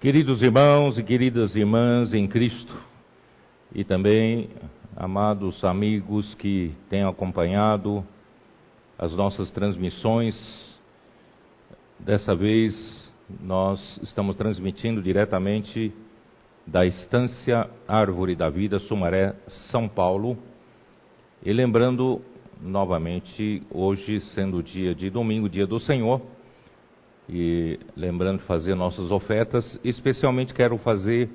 Queridos irmãos e queridas irmãs em Cristo, e também amados amigos que têm acompanhado as nossas transmissões, dessa vez nós estamos transmitindo diretamente da Estância Árvore da Vida, Sumaré, São Paulo, e lembrando novamente, hoje sendo dia de domingo, dia do Senhor, e lembrando de fazer nossas ofertas, especialmente quero fazer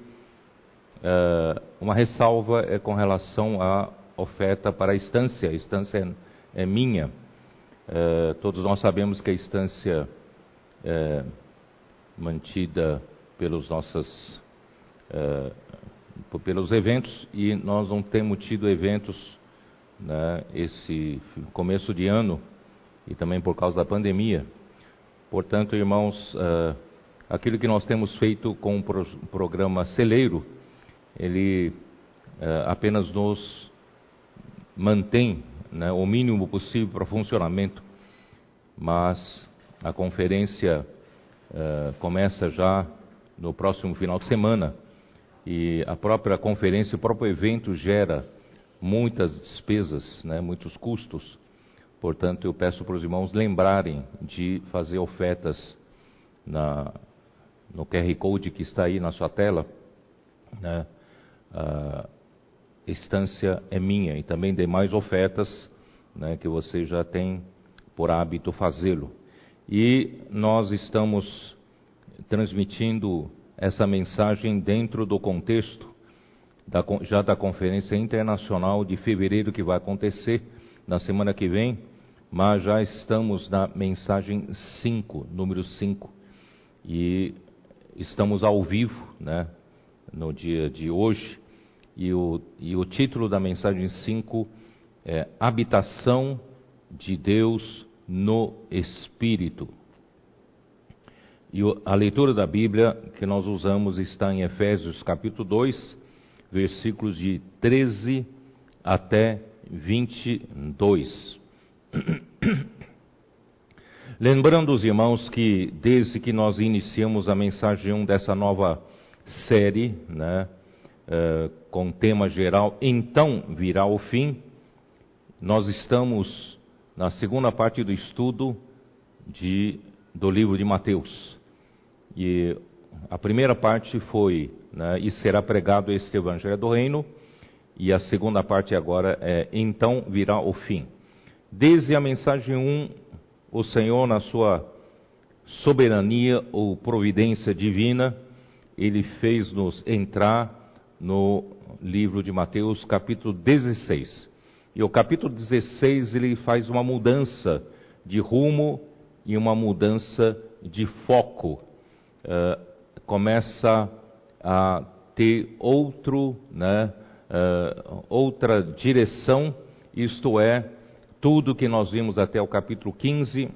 uh, uma ressalva é, com relação à oferta para a estância. A estância é, é minha. Uh, todos nós sabemos que a estância é mantida pelos nossos uh, pelos eventos e nós não temos tido eventos né, esse começo de ano e também por causa da pandemia. Portanto, irmãos, uh, aquilo que nós temos feito com o pro programa Celeiro, ele uh, apenas nos mantém né, o mínimo possível para funcionamento, mas a conferência uh, começa já no próximo final de semana e a própria conferência, o próprio evento gera muitas despesas, né, muitos custos. Portanto, eu peço para os irmãos lembrarem de fazer ofertas na, no QR Code que está aí na sua tela. Né? A estância é minha e também demais ofertas né, que você já tem por hábito fazê-lo. E nós estamos transmitindo essa mensagem dentro do contexto da, já da Conferência Internacional de fevereiro que vai acontecer na semana que vem mas já estamos na mensagem 5, número 5, e estamos ao vivo, né, no dia de hoje, e o, e o título da mensagem 5 é Habitação de Deus no Espírito. E a leitura da Bíblia que nós usamos está em Efésios capítulo 2, versículos de 13 até 22. Lembrando os irmãos que desde que nós iniciamos a mensagem 1 dessa nova série, né, uh, com tema geral, então virá o fim, nós estamos na segunda parte do estudo de, do livro de Mateus. E a primeira parte foi, né, e será pregado este Evangelho do Reino, e a segunda parte agora é, então virá o fim. Desde a mensagem 1, o Senhor, na sua soberania ou providência divina, ele fez-nos entrar no livro de Mateus, capítulo 16. E o capítulo 16 ele faz uma mudança de rumo e uma mudança de foco. Uh, começa a ter outro, né, uh, outra direção, isto é, tudo que nós vimos até o capítulo 15,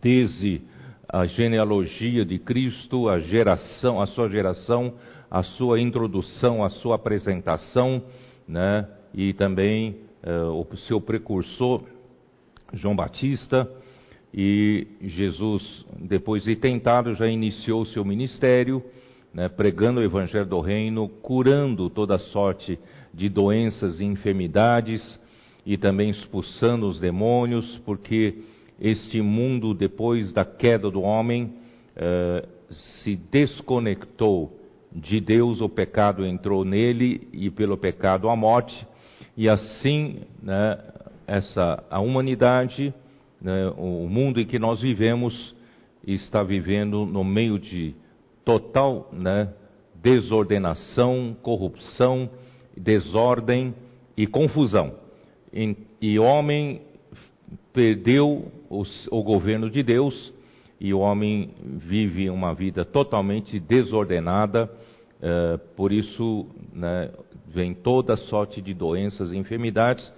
desde a genealogia de Cristo, a geração, a sua geração, a sua introdução, a sua apresentação, né? E também uh, o seu precursor, João Batista, e Jesus, depois de tentado, já iniciou seu ministério, né, pregando o evangelho do reino, curando toda sorte de doenças e enfermidades, e também expulsando os demônios, porque este mundo, depois da queda do homem, uh, se desconectou de Deus, o pecado entrou nele e pelo pecado a morte, e assim né, essa, a humanidade, né, o mundo em que nós vivemos, está vivendo no meio de total né, desordenação, corrupção, desordem e confusão e homem perdeu o governo de Deus e o homem vive uma vida totalmente desordenada, uh, por isso né, vem toda sorte de doenças e enfermidades,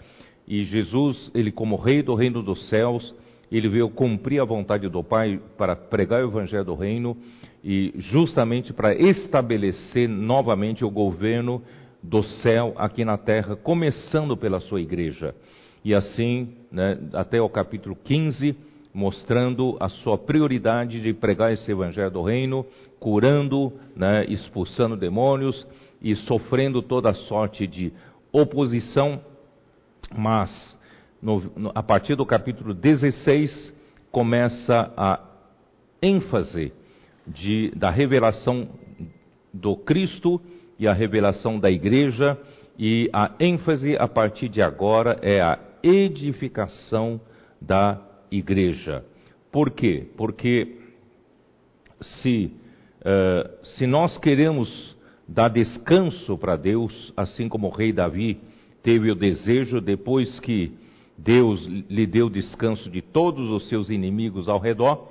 e Jesus, ele como rei do reino dos céus, ele veio cumprir a vontade do Pai para pregar o evangelho do reino e justamente para estabelecer novamente o governo do céu aqui na terra, começando pela sua igreja. E assim, né, até o capítulo 15, mostrando a sua prioridade de pregar esse evangelho do reino, curando, né, expulsando demônios e sofrendo toda sorte de oposição, mas no, no, a partir do capítulo 16 começa a ênfase de, da revelação do Cristo e a revelação da igreja, e a ênfase a partir de agora é a edificação da igreja. Por quê? Porque se, uh, se nós queremos dar descanso para Deus, assim como o rei Davi teve o desejo depois que Deus lhe deu descanso de todos os seus inimigos ao redor,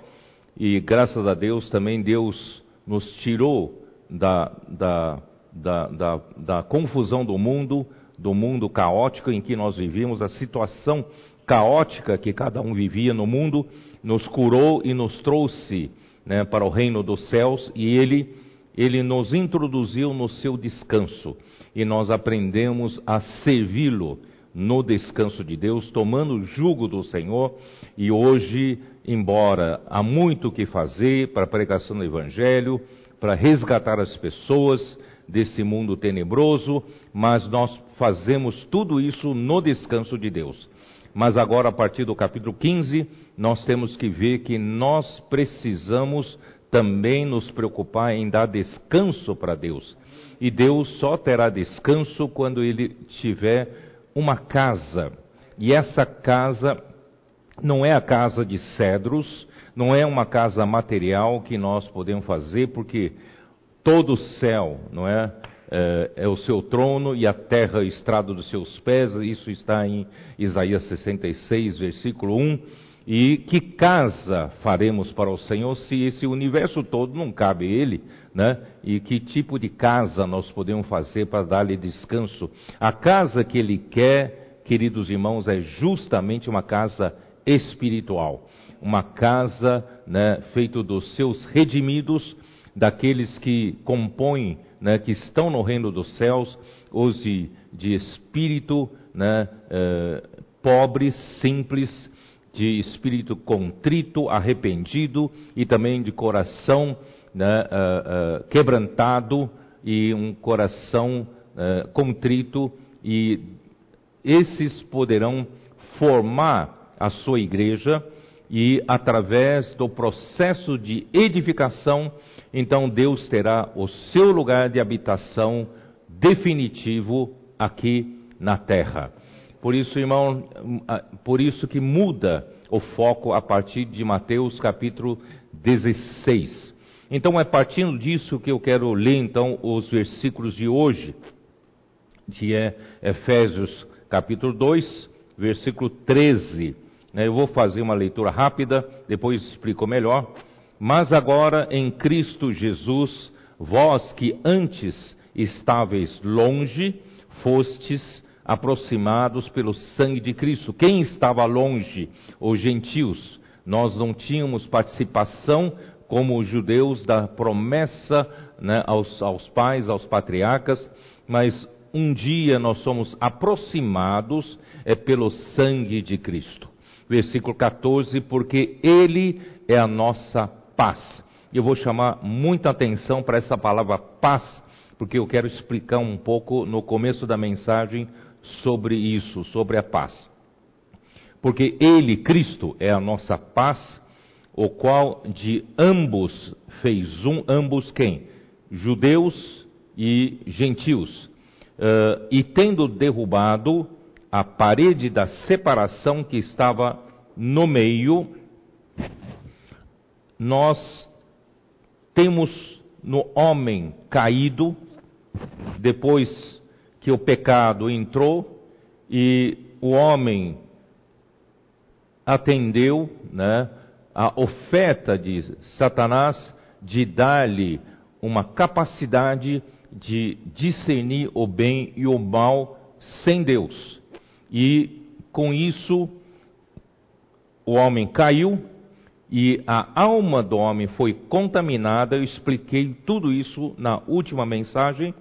e graças a Deus também Deus nos tirou da, da, da, da, da confusão do mundo, do mundo caótico em que nós vivíamos, a situação caótica que cada um vivia no mundo, nos curou e nos trouxe né, para o reino dos céus e ele, ele nos introduziu no seu descanso e nós aprendemos a servi-lo no descanso de Deus, tomando o jugo do Senhor, e hoje, embora há muito o que fazer para a pregação do Evangelho, para resgatar as pessoas desse mundo tenebroso, mas nós fazemos tudo isso no descanso de Deus. Mas agora, a partir do capítulo 15, nós temos que ver que nós precisamos também nos preocupar em dar descanso para Deus. E Deus só terá descanso quando Ele tiver uma casa. E essa casa não é a casa de cedros, não é uma casa material que nós podemos fazer, porque todo o céu, não é? É, é o seu trono e a terra é estrado dos seus pés, isso está em Isaías 66, versículo 1. E que casa faremos para o Senhor se esse universo todo não cabe Ele, né? E que tipo de casa nós podemos fazer para dar-lhe descanso? A casa que Ele quer, queridos irmãos, é justamente uma casa espiritual uma casa né, feita dos seus redimidos, daqueles que compõem, né, que estão no reino dos céus, os de, de espírito né, eh, pobre, simples, de espírito contrito, arrependido e também de coração né, uh, uh, quebrantado e um coração uh, contrito, e esses poderão formar a sua igreja e através do processo de edificação, então Deus terá o seu lugar de habitação definitivo aqui na terra. Por isso, irmão, por isso que muda o foco a partir de Mateus capítulo 16. Então é partindo disso que eu quero ler então os versículos de hoje, de Efésios capítulo 2, versículo 13 né, eu vou fazer uma leitura rápida, depois explico melhor. Mas agora em Cristo Jesus, vós que antes estáveis longe, fostes aproximados pelo sangue de Cristo. Quem estava longe? Os gentios. Nós não tínhamos participação como os judeus da promessa né, aos, aos pais, aos patriarcas, mas um dia nós somos aproximados é, pelo sangue de Cristo versículo 14, porque Ele é a nossa paz. Eu vou chamar muita atenção para essa palavra paz, porque eu quero explicar um pouco no começo da mensagem sobre isso, sobre a paz. Porque Ele, Cristo, é a nossa paz, o qual de ambos fez um, ambos quem? Judeus e gentios. Uh, e tendo derrubado a parede da separação que estava no meio, nós temos no homem caído, depois que o pecado entrou e o homem atendeu né, a oferta de Satanás de dar-lhe uma capacidade de discernir o bem e o mal sem Deus. E com isso, o homem caiu e a alma do homem foi contaminada. Eu expliquei tudo isso na última mensagem.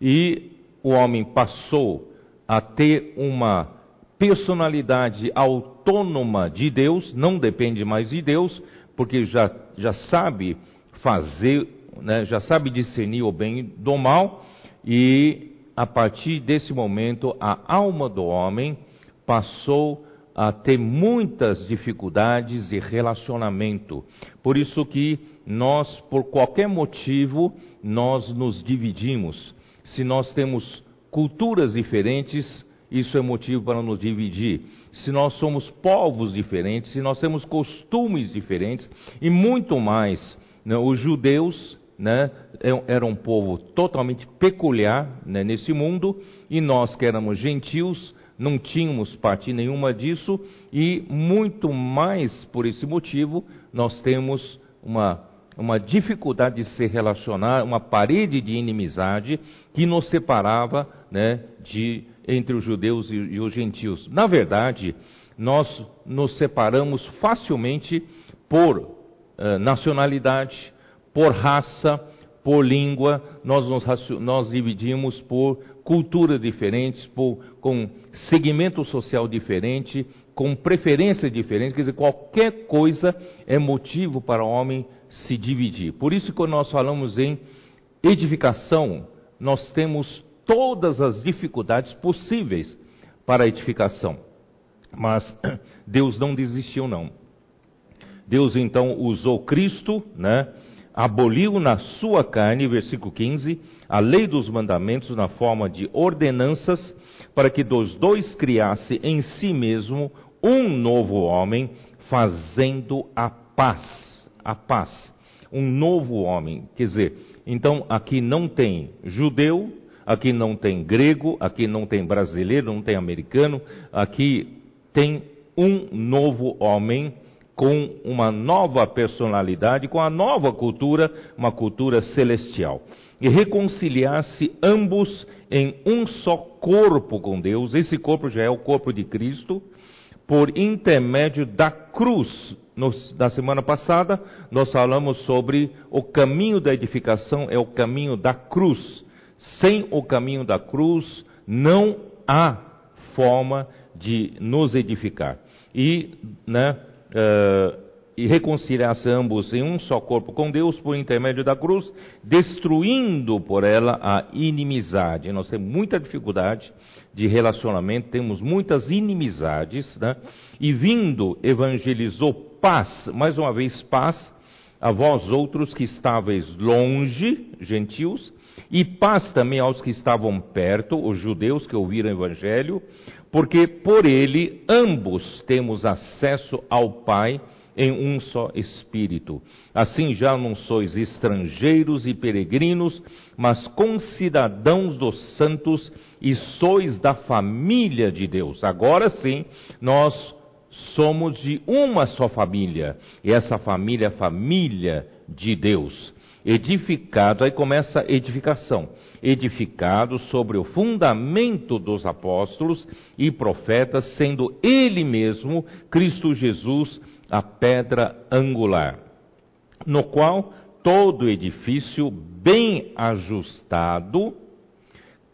E o homem passou a ter uma personalidade autônoma de Deus, não depende mais de Deus, porque já, já sabe fazer, né, já sabe discernir o bem do mal, e a partir desse momento a alma do homem passou a ter muitas dificuldades de relacionamento. Por isso que nós, por qualquer motivo, nós nos dividimos. Se nós temos culturas diferentes, isso é motivo para nos dividir. Se nós somos povos diferentes, se nós temos costumes diferentes e muito mais, né, os judeus né, é eram um povo totalmente peculiar né, nesse mundo e nós que éramos gentios não tínhamos parte nenhuma disso e muito mais por esse motivo nós temos uma uma dificuldade de se relacionar, uma parede de inimizade que nos separava né, de, entre os judeus e, e os gentios. Na verdade, nós nos separamos facilmente por uh, nacionalidade, por raça, por língua, nós nos nós dividimos por culturas diferentes, por, com segmento social diferente, com preferência diferente, quer dizer, qualquer coisa é motivo para o homem se dividir. Por isso, quando nós falamos em edificação, nós temos todas as dificuldades possíveis para a edificação. Mas Deus não desistiu, não. Deus então usou Cristo, né? Aboliu na sua carne, versículo 15, a lei dos mandamentos na forma de ordenanças, para que dos dois criasse em si mesmo um novo homem, fazendo a paz. A paz. Um novo homem. Quer dizer, então aqui não tem judeu, aqui não tem grego, aqui não tem brasileiro, não tem americano, aqui tem um novo homem com uma nova personalidade, com a nova cultura, uma cultura celestial. E reconciliar-se ambos em um só corpo com Deus, esse corpo já é o corpo de Cristo, por intermédio da cruz. Nos, na semana passada, nós falamos sobre o caminho da edificação, é o caminho da cruz. Sem o caminho da cruz, não há forma de nos edificar. E, né, uh, e reconciliasse ambos em um só corpo com Deus por intermédio da cruz, destruindo por ela a inimizade. Nós temos muita dificuldade de relacionamento, temos muitas inimizades, né? e vindo evangelizou paz, mais uma vez paz, a vós outros que estáveis longe, gentios, e paz também aos que estavam perto, os judeus que ouviram o evangelho, porque por ele ambos temos acesso ao Pai em um só espírito. Assim já não sois estrangeiros e peregrinos, mas concidadãos dos santos e sois da família de Deus. Agora sim, nós somos de uma só família, e essa família é família de Deus edificado, aí começa a edificação, edificado sobre o fundamento dos apóstolos e profetas, sendo ele mesmo, Cristo Jesus, a pedra angular, no qual todo edifício bem ajustado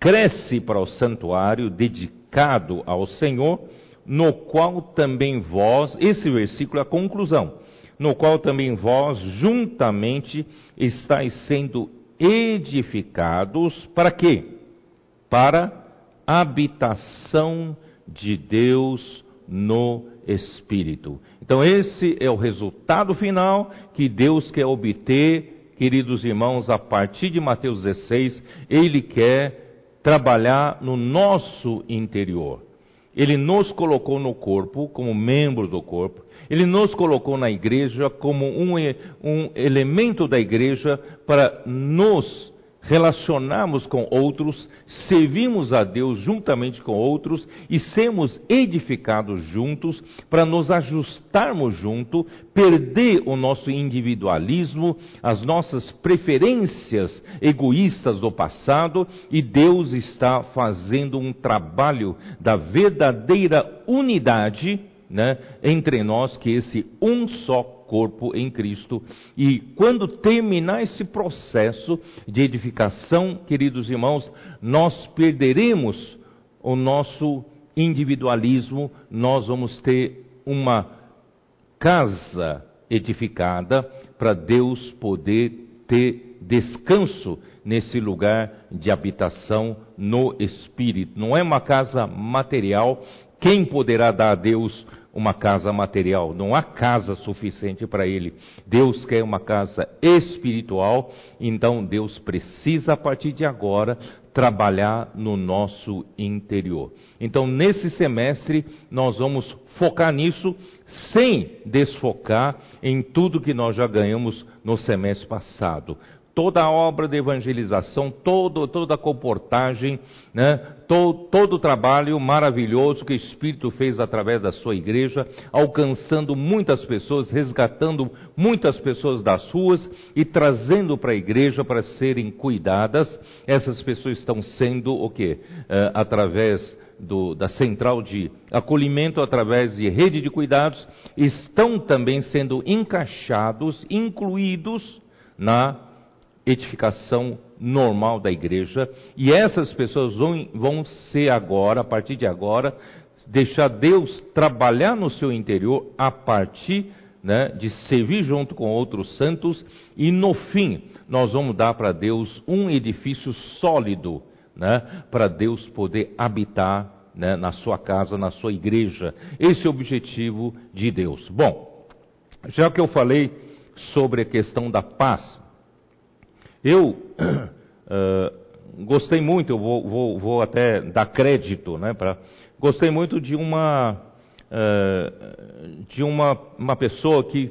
cresce para o santuário dedicado ao Senhor, no qual também vós, esse versículo é a conclusão, no qual também vós juntamente estáis sendo edificados para quê? Para habitação de Deus no Espírito. Então, esse é o resultado final que Deus quer obter, queridos irmãos, a partir de Mateus 16. Ele quer trabalhar no nosso interior. Ele nos colocou no corpo, como membro do corpo, ele nos colocou na igreja como um, um elemento da igreja para nos relacionarmos com outros, servirmos a Deus juntamente com outros e sermos edificados juntos para nos ajustarmos junto, perder o nosso individualismo, as nossas preferências egoístas do passado e Deus está fazendo um trabalho da verdadeira unidade né, entre nós, que esse um só corpo em Cristo. E quando terminar esse processo de edificação, queridos irmãos, nós perderemos o nosso individualismo, nós vamos ter uma casa edificada para Deus poder ter descanso nesse lugar de habitação no espírito. Não é uma casa material. Quem poderá dar a Deus uma casa material, não há casa suficiente para ele. Deus quer uma casa espiritual, então Deus precisa a partir de agora trabalhar no nosso interior. Então, nesse semestre, nós vamos focar nisso sem desfocar em tudo que nós já ganhamos no semestre passado toda a obra de evangelização, todo, toda a comportagem, né, todo, todo o trabalho maravilhoso que o Espírito fez através da sua igreja, alcançando muitas pessoas, resgatando muitas pessoas das ruas e trazendo para a igreja para serem cuidadas. Essas pessoas estão sendo o quê? É, através do, da central de acolhimento, através de rede de cuidados, estão também sendo encaixados, incluídos na edificação normal da igreja, e essas pessoas vão, vão ser agora, a partir de agora, deixar Deus trabalhar no seu interior a partir né, de servir junto com outros santos, e no fim, nós vamos dar para Deus um edifício sólido, né, para Deus poder habitar né, na sua casa, na sua igreja. Esse é o objetivo de Deus. Bom, já que eu falei sobre a questão da paz, eu uh, gostei muito, eu vou, vou, vou, até dar crédito, né, pra, gostei muito de uma, uh, de uma, uma pessoa que,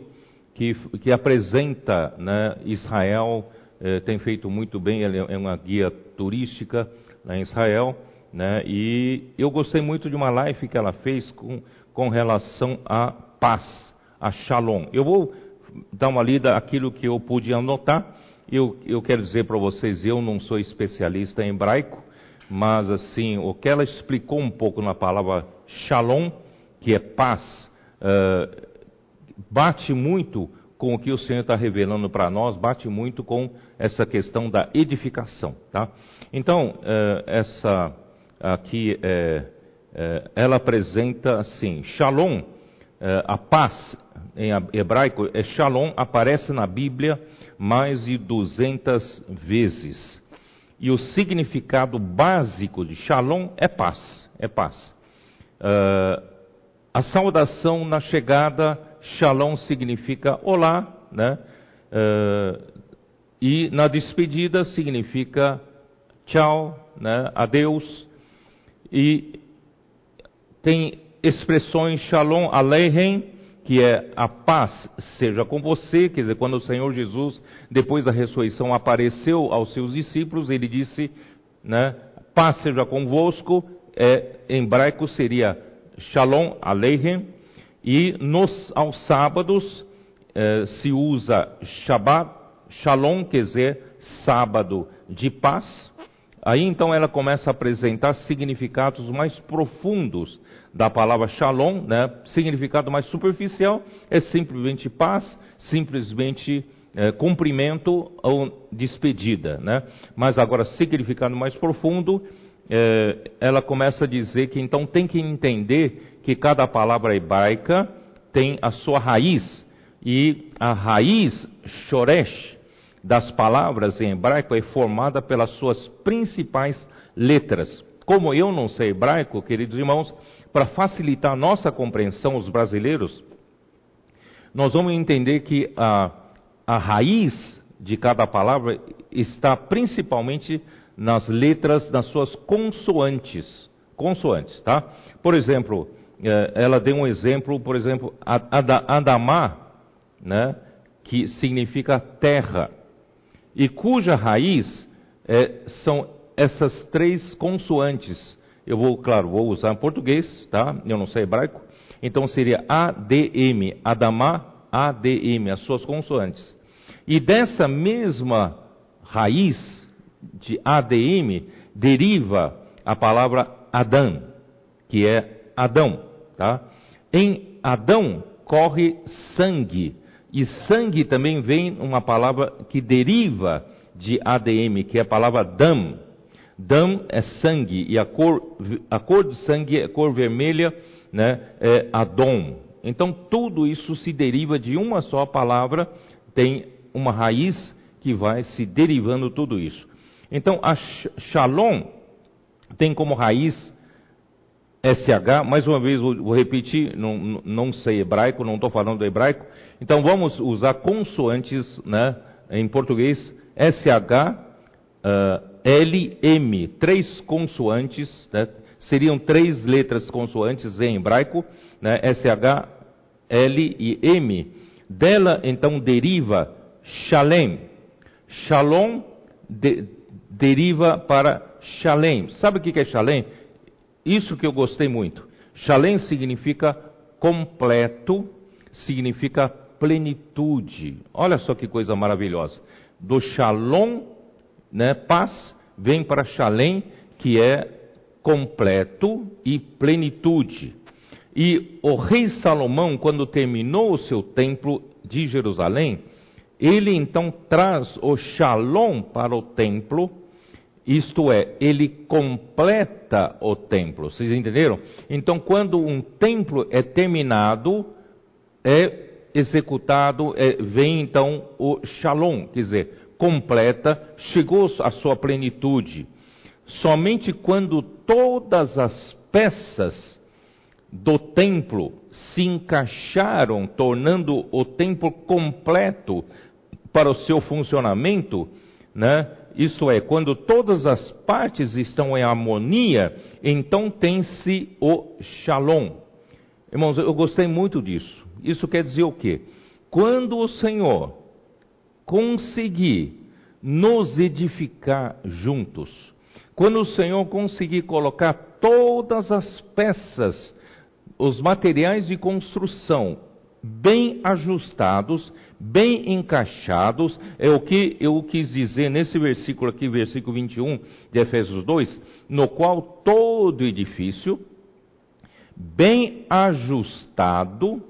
que, que apresenta né, Israel, uh, tem feito muito bem, ela é uma guia turística lá em Israel, né, e eu gostei muito de uma live que ela fez com, com relação à paz, a shalom. Eu vou dar uma lida aquilo que eu pude anotar, eu, eu quero dizer para vocês, eu não sou especialista em hebraico, mas assim, o que ela explicou um pouco na palavra shalom, que é paz, uh, bate muito com o que o Senhor está revelando para nós, bate muito com essa questão da edificação, tá? Então, uh, essa aqui, ela apresenta assim, shalom, a paz em hebraico, é shalom, aparece na Bíblia mais de 200 vezes. E o significado básico de Shalom é paz, é paz. Uh, a saudação na chegada, Shalom significa olá, né? Uh, e na despedida significa tchau, né? adeus. E tem expressões Shalom Aleichem, que é a paz seja com você, quer dizer, quando o Senhor Jesus, depois da ressurreição, apareceu aos seus discípulos, ele disse, né, paz seja convosco, é, em hebraico seria Shalom Aleichem, e nos, aos sábados é, se usa Shabbat, Shalom, quer dizer, sábado de paz, Aí então ela começa a apresentar significados mais profundos da palavra shalom, né? Significado mais superficial é simplesmente paz, simplesmente é, cumprimento ou despedida, né? Mas agora significado mais profundo, é, ela começa a dizer que então tem que entender que cada palavra hebraica tem a sua raiz e a raiz shoresh das palavras em hebraico é formada pelas suas principais letras. Como eu não sei hebraico, queridos irmãos, para facilitar a nossa compreensão, os brasileiros, nós vamos entender que a, a raiz de cada palavra está principalmente nas letras, nas suas consoantes. Consoantes, tá? Por exemplo, eh, ela deu um exemplo, por exemplo, Adamá, né? Que significa terra e cuja raiz é, são essas três consoantes. Eu vou, claro, vou usar em português, tá? Eu não sei hebraico. Então seria ADM, Adamá, ADM, as suas consoantes. E dessa mesma raiz de ADM deriva a palavra Adão, que é Adão, tá? Em Adão corre sangue, e sangue também vem uma palavra que deriva de ADM, que é a palavra dam. Dam é sangue, e a cor, a cor do sangue é cor vermelha, né, é Adom. Então tudo isso se deriva de uma só palavra, tem uma raiz que vai se derivando tudo isso. Então a Shalom tem como raiz SH, mais uma vez vou repetir, não, não sei hebraico, não estou falando hebraico, então vamos usar consoantes né, em português, SH, uh, L, M, três consoantes, né, seriam três letras consoantes em hebraico, né, SH, L e M. Dela então deriva Shalem. Shalom de, deriva para Shalem. Sabe o que é Shalem? Isso que eu gostei muito. Shalem significa completo, significa plenitude. Olha só que coisa maravilhosa. Do Shalom, né, paz, vem para Shalem, que é completo e plenitude. E o rei Salomão, quando terminou o seu templo de Jerusalém, ele então traz o Shalom para o templo isto é, ele completa o templo. Vocês entenderam? Então, quando um templo é terminado, é executado, é, vem então o shalom, quer dizer, completa, chegou à sua plenitude. Somente quando todas as peças do templo se encaixaram, tornando o templo completo para o seu funcionamento, né? Isto é, quando todas as partes estão em harmonia, então tem-se o shalom. Irmãos, eu gostei muito disso. Isso quer dizer o quê? Quando o Senhor conseguir nos edificar juntos, quando o Senhor conseguir colocar todas as peças, os materiais de construção bem ajustados, bem encaixados, é o que eu quis dizer nesse versículo aqui, versículo 21 de Efésios 2, no qual todo edifício, bem ajustado,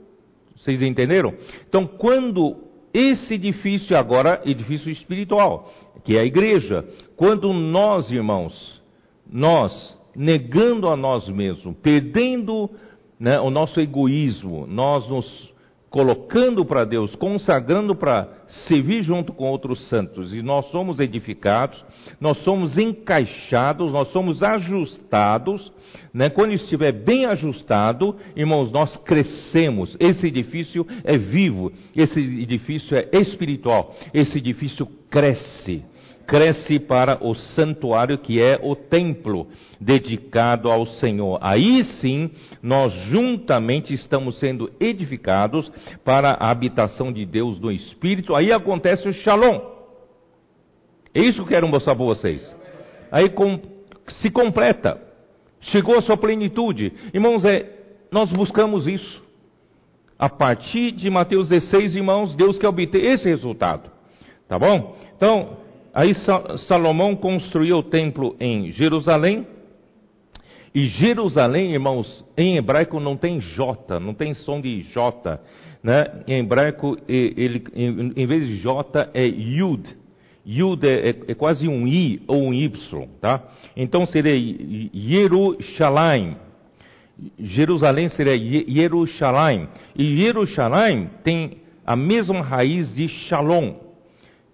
vocês entenderam? Então, quando esse edifício agora, edifício espiritual, que é a igreja, quando nós, irmãos, nós, negando a nós mesmos, perdendo né, o nosso egoísmo, nós nos colocando para Deus, consagrando para servir junto com outros santos, e nós somos edificados, nós somos encaixados, nós somos ajustados, né? quando estiver bem ajustado, irmãos, nós crescemos. Esse edifício é vivo, esse edifício é espiritual, esse edifício cresce cresce para o santuário que é o templo dedicado ao Senhor. Aí sim, nós juntamente estamos sendo edificados para a habitação de Deus no Espírito. Aí acontece o shalom. É isso que quero mostrar para vocês. Aí com, se completa. Chegou a sua plenitude. Irmãos, é, nós buscamos isso. A partir de Mateus 16, irmãos, Deus quer obter esse resultado. Tá bom? Então, Aí Salomão construiu o templo em Jerusalém. E Jerusalém, irmãos, em hebraico não tem J, não tem som de J. Né? Em hebraico, ele, em vez de J, é Yud. Yud é, é, é, quase um I ou um Y. Tá? Então seria Jerusalém. Jerusalém seria Jerusalém. E Jerusalém tem a mesma raiz de Shalom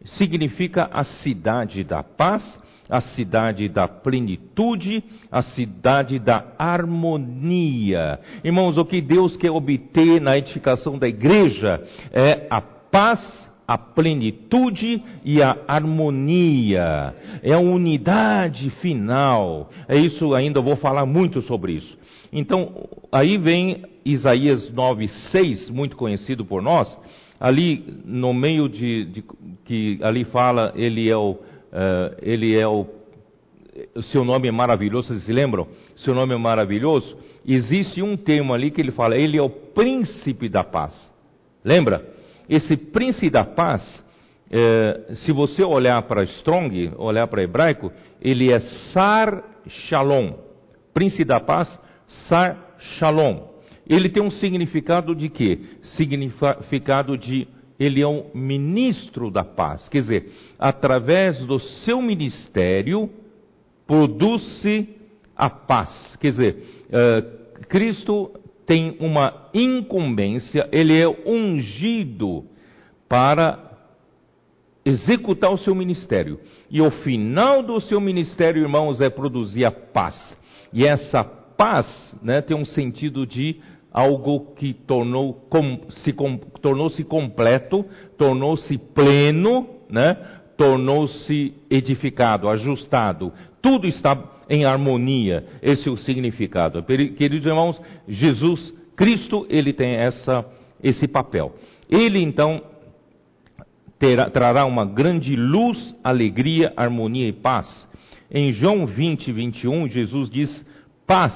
significa a cidade da paz, a cidade da plenitude, a cidade da harmonia. Irmãos, o que Deus quer obter na edificação da igreja é a paz, a plenitude e a harmonia. É a unidade final. É isso, ainda vou falar muito sobre isso. Então, aí vem Isaías 9:6, muito conhecido por nós ali no meio de, de que ali fala, ele é o, uh, ele é o, seu nome é maravilhoso, vocês se lembram? Seu nome é maravilhoso. Existe um termo ali que ele fala, ele é o príncipe da paz. Lembra? Esse príncipe da paz, eh, se você olhar para Strong, olhar para hebraico, ele é Sar Shalom. Príncipe da paz, Sar Shalom ele tem um significado de quê? Significado de ele é um ministro da paz. Quer dizer, através do seu ministério, produz-se a paz. Quer dizer, uh, Cristo tem uma incumbência, ele é ungido para executar o seu ministério. E o final do seu ministério, irmãos, é produzir a paz. E essa paz né, tem um sentido de algo que tornou, com, se, com, tornou-se completo, tornou-se pleno, né, tornou-se edificado, ajustado. Tudo está em harmonia. Esse é o significado. Queridos irmãos, Jesus, Cristo, ele tem essa, esse papel. Ele então terá, trará uma grande luz, alegria, harmonia e paz. Em João 20, 21, Jesus diz: Paz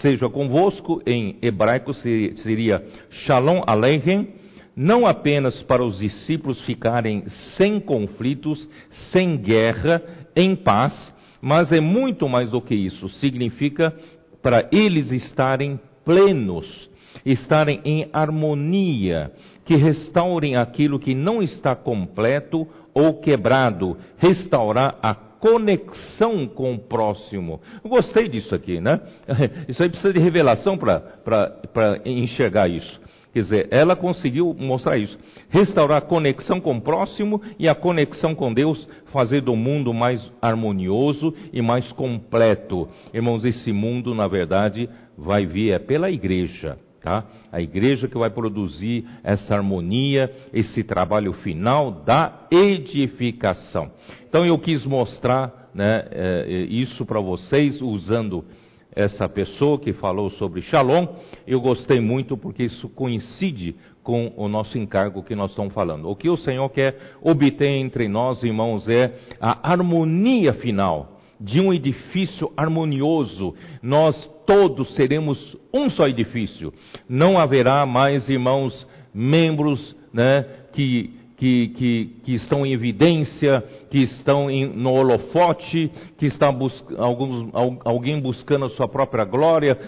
seja convosco, em hebraico seria Shalom Aleichem, não apenas para os discípulos ficarem sem conflitos, sem guerra, em paz, mas é muito mais do que isso. Significa para eles estarem plenos, estarem em harmonia, que restaurem aquilo que não está completo ou quebrado, restaurar a conexão com o próximo. Eu gostei disso aqui, né? Isso aí precisa de revelação para enxergar isso. Quer dizer, ela conseguiu mostrar isso. Restaurar a conexão com o próximo e a conexão com Deus, fazer do mundo mais harmonioso e mais completo. Irmãos, esse mundo, na verdade, vai vir é pela igreja. Tá? A igreja que vai produzir essa harmonia, esse trabalho final da edificação. Então eu quis mostrar né, é, isso para vocês usando essa pessoa que falou sobre Shalom. Eu gostei muito porque isso coincide com o nosso encargo que nós estamos falando. O que o Senhor quer obter entre nós, irmãos, é a harmonia final de um edifício harmonioso, nós todos seremos um só edifício. Não haverá mais, irmãos, membros né, que, que, que, que estão em evidência, que estão em, no holofote, que está bus, alguns, alguém buscando a sua própria glória,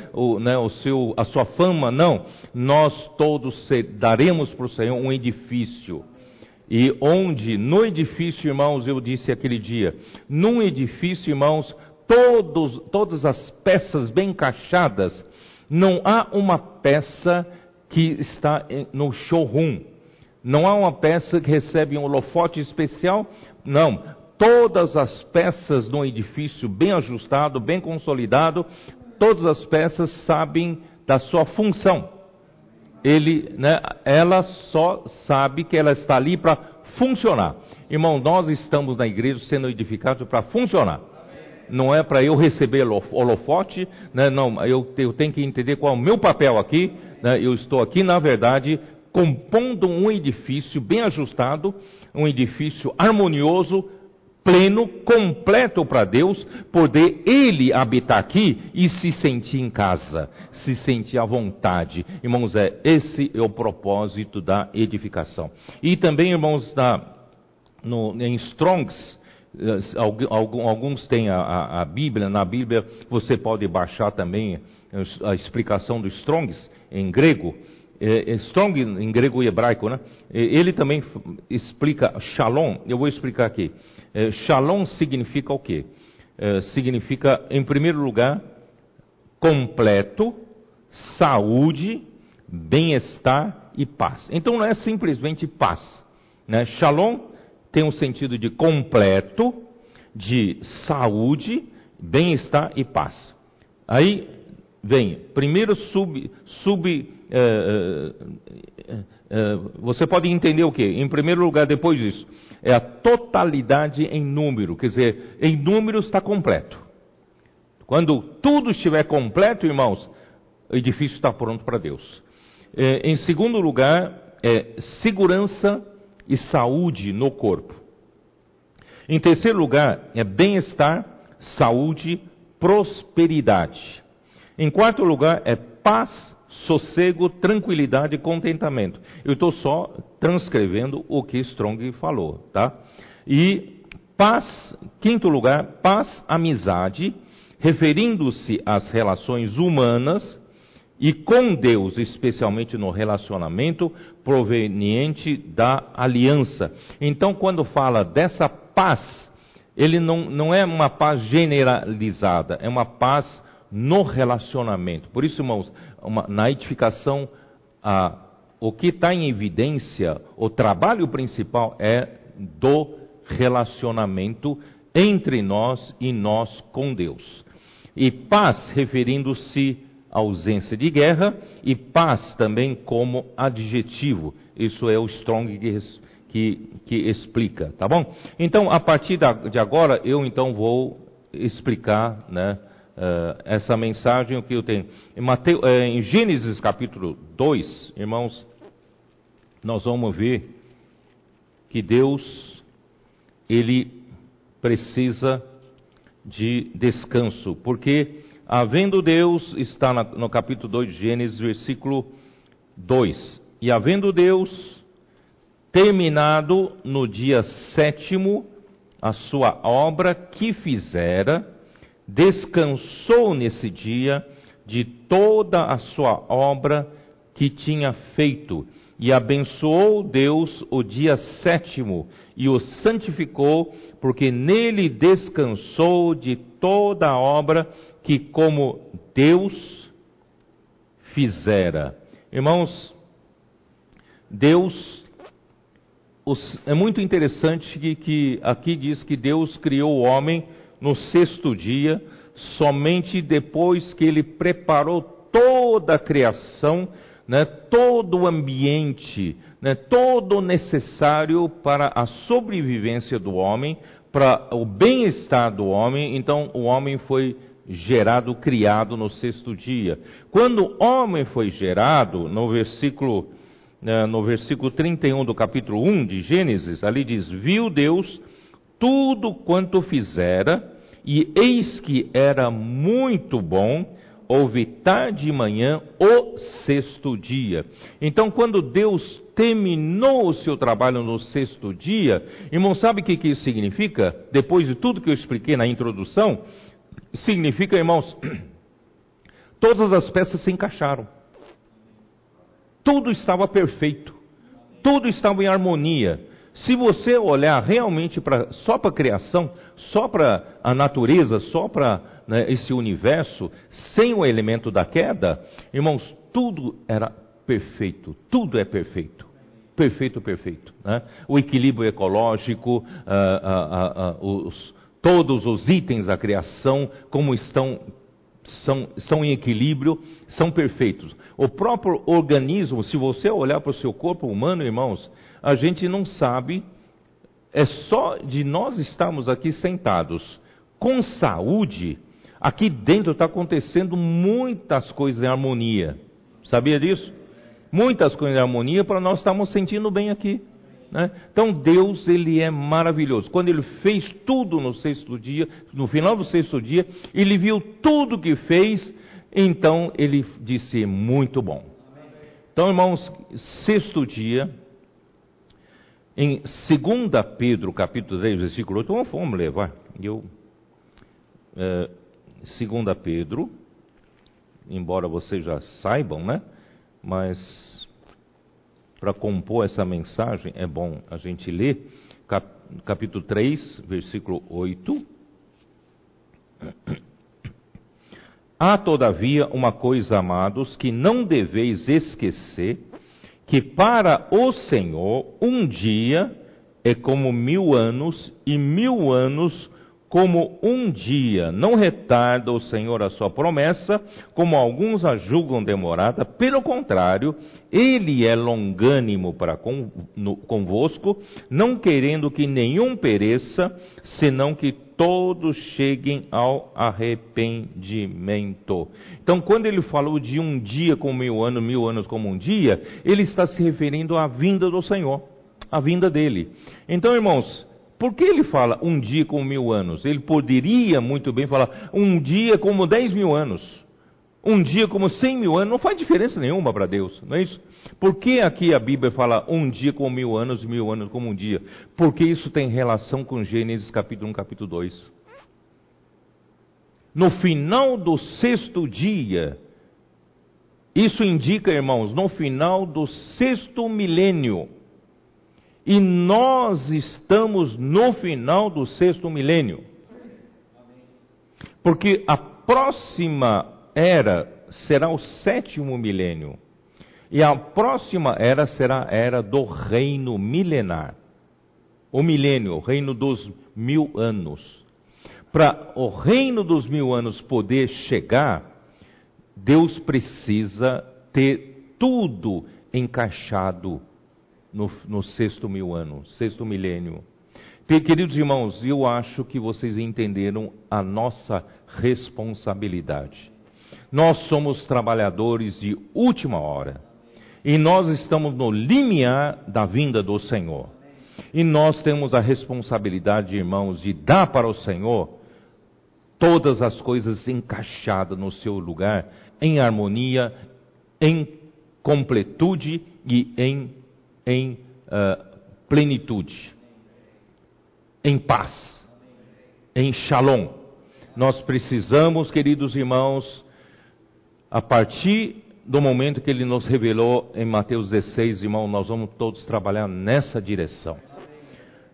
né, o seu, a sua fama. Não. Nós todos daremos para o Senhor um edifício e onde, no edifício, irmãos, eu disse aquele dia, num edifício, irmãos, todos, todas as peças bem encaixadas, não há uma peça que está no showroom, não há uma peça que recebe um holofote especial, não. Todas as peças no edifício bem ajustado, bem consolidado, todas as peças sabem da sua função ele, né, ela só sabe que ela está ali para funcionar. Irmão, nós estamos na igreja sendo edificados para funcionar. Não é para eu receber holofote, né, não, eu, eu, tenho que entender qual é o meu papel aqui. Né, eu estou aqui, na verdade, compondo um edifício bem ajustado, um edifício harmonioso, pleno, completo para Deus, poder Ele habitar aqui e se sentir em casa, se sentir à vontade. Irmãos, é, esse é o propósito da edificação. E também, irmãos, na, no, em Strongs, eh, alguns têm a, a, a, Bíblia, na Bíblia você pode baixar também a explicação do Strongs em grego. É, é strong em grego e hebraico, né? Ele também explica shalom. Eu vou explicar aqui. É, shalom significa o quê? É, significa, em primeiro lugar, completo, saúde, bem-estar e paz. Então não é simplesmente paz. Né? Shalom tem um sentido de completo, de saúde, bem-estar e paz. Aí vem, primeiro sub, sub é, você pode entender o que? Em primeiro lugar, depois disso, é a totalidade em número, quer dizer, em número está completo. Quando tudo estiver completo, irmãos, o edifício está pronto para Deus. É, em segundo lugar, é segurança e saúde no corpo. Em terceiro lugar, é bem-estar, saúde, prosperidade. Em quarto lugar, é paz sossego, tranquilidade e contentamento. Eu estou só transcrevendo o que Strong falou, tá? E paz, quinto lugar, paz, amizade, referindo-se às relações humanas e com Deus, especialmente no relacionamento proveniente da aliança. Então, quando fala dessa paz, ele não, não é uma paz generalizada, é uma paz no relacionamento. Por isso, irmãos, uma, na edificação, a, o que está em evidência, o trabalho principal é do relacionamento entre nós e nós com Deus. E paz, referindo-se à ausência de guerra, e paz também como adjetivo. Isso é o Strong que, que, que explica, tá bom? Então, a partir de agora, eu então vou explicar, né, essa mensagem, o que eu tenho. Em, Mateus, uh, em Gênesis capítulo 2, irmãos, nós vamos ver que Deus, Ele precisa de descanso, porque havendo Deus, está no capítulo 2 de Gênesis, versículo 2, e havendo Deus terminado no dia sétimo a sua obra que fizera, descansou nesse dia de toda a sua obra que tinha feito, e abençoou Deus o dia sétimo e o santificou, porque nele descansou de toda a obra que, como Deus fizera. Irmãos, Deus, é muito interessante que, que aqui diz que Deus criou o homem no sexto dia, somente depois que ele preparou toda a criação, né, todo o ambiente, né, todo o necessário para a sobrevivência do homem, para o bem-estar do homem. Então, o homem foi gerado, criado no sexto dia. Quando o homem foi gerado, no versículo, né, no versículo 31 do capítulo 1 de Gênesis, ali diz: Viu Deus tudo quanto fizera, e eis que era muito bom, houve tarde e manhã o sexto dia. Então, quando Deus terminou o seu trabalho no sexto dia, irmão, sabe o que, que isso significa? Depois de tudo que eu expliquei na introdução, significa, irmãos, todas as peças se encaixaram. Tudo estava perfeito. Tudo estava em harmonia. Se você olhar realmente pra, só para a criação, só para a natureza, só para né, esse universo, sem o elemento da queda, irmãos, tudo era perfeito, tudo é perfeito. Perfeito, perfeito. Né? O equilíbrio ecológico, ah, ah, ah, os, todos os itens da criação, como estão, são, em equilíbrio, são perfeitos. O próprio organismo, se você olhar para o seu corpo humano, irmãos, a gente não sabe, é só de nós estarmos aqui sentados com saúde, aqui dentro está acontecendo muitas coisas em harmonia. Sabia disso? Muitas coisas em harmonia para nós estarmos sentindo bem aqui. Né? Então Deus ele é maravilhoso. Quando ele fez tudo no sexto dia, no final do sexto dia, ele viu tudo que fez, então ele disse muito bom. Então, irmãos, sexto dia, em 2 Pedro, capítulo 3, versículo 8, vamos, vai. Eu, é, 2 Pedro, embora vocês já saibam, né? Mas para compor essa mensagem é bom a gente ler cap, capítulo 3, versículo 8. Há, todavia, uma coisa, amados, que não deveis esquecer, que para o Senhor um dia é como mil anos, e mil anos como um dia. Não retarda o Senhor a sua promessa, como alguns a julgam demorada, pelo contrário, ele é longânimo para convosco, não querendo que nenhum pereça, senão que todos cheguem ao arrependimento. Então, quando ele falou de um dia como mil anos, mil anos como um dia, ele está se referindo à vinda do Senhor, à vinda dele. Então, irmãos, por que ele fala um dia como mil anos? Ele poderia muito bem falar um dia como dez mil anos. Um dia como cem mil anos. Não faz diferença nenhuma para Deus, não é isso? Por que aqui a Bíblia fala um dia como mil anos e mil anos como um dia? Porque isso tem relação com Gênesis capítulo 1, capítulo 2. No final do sexto dia, isso indica, irmãos, no final do sexto milênio, e nós estamos no final do sexto milênio. Porque a próxima era será o sétimo milênio. E a próxima era será a era do reino milenar. O milênio, o reino dos mil anos. Para o reino dos mil anos poder chegar, Deus precisa ter tudo encaixado no, no sexto mil ano, sexto milênio. Queridos irmãos, eu acho que vocês entenderam a nossa responsabilidade. Nós somos trabalhadores de última hora. E nós estamos no limiar da vinda do Senhor. E nós temos a responsabilidade, irmãos, de dar para o Senhor todas as coisas encaixadas no seu lugar, em harmonia, em completude e em, em uh, plenitude em paz, em shalom. Nós precisamos, queridos irmãos, a partir do momento que ele nos revelou em Mateus 16, irmão, nós vamos todos trabalhar nessa direção.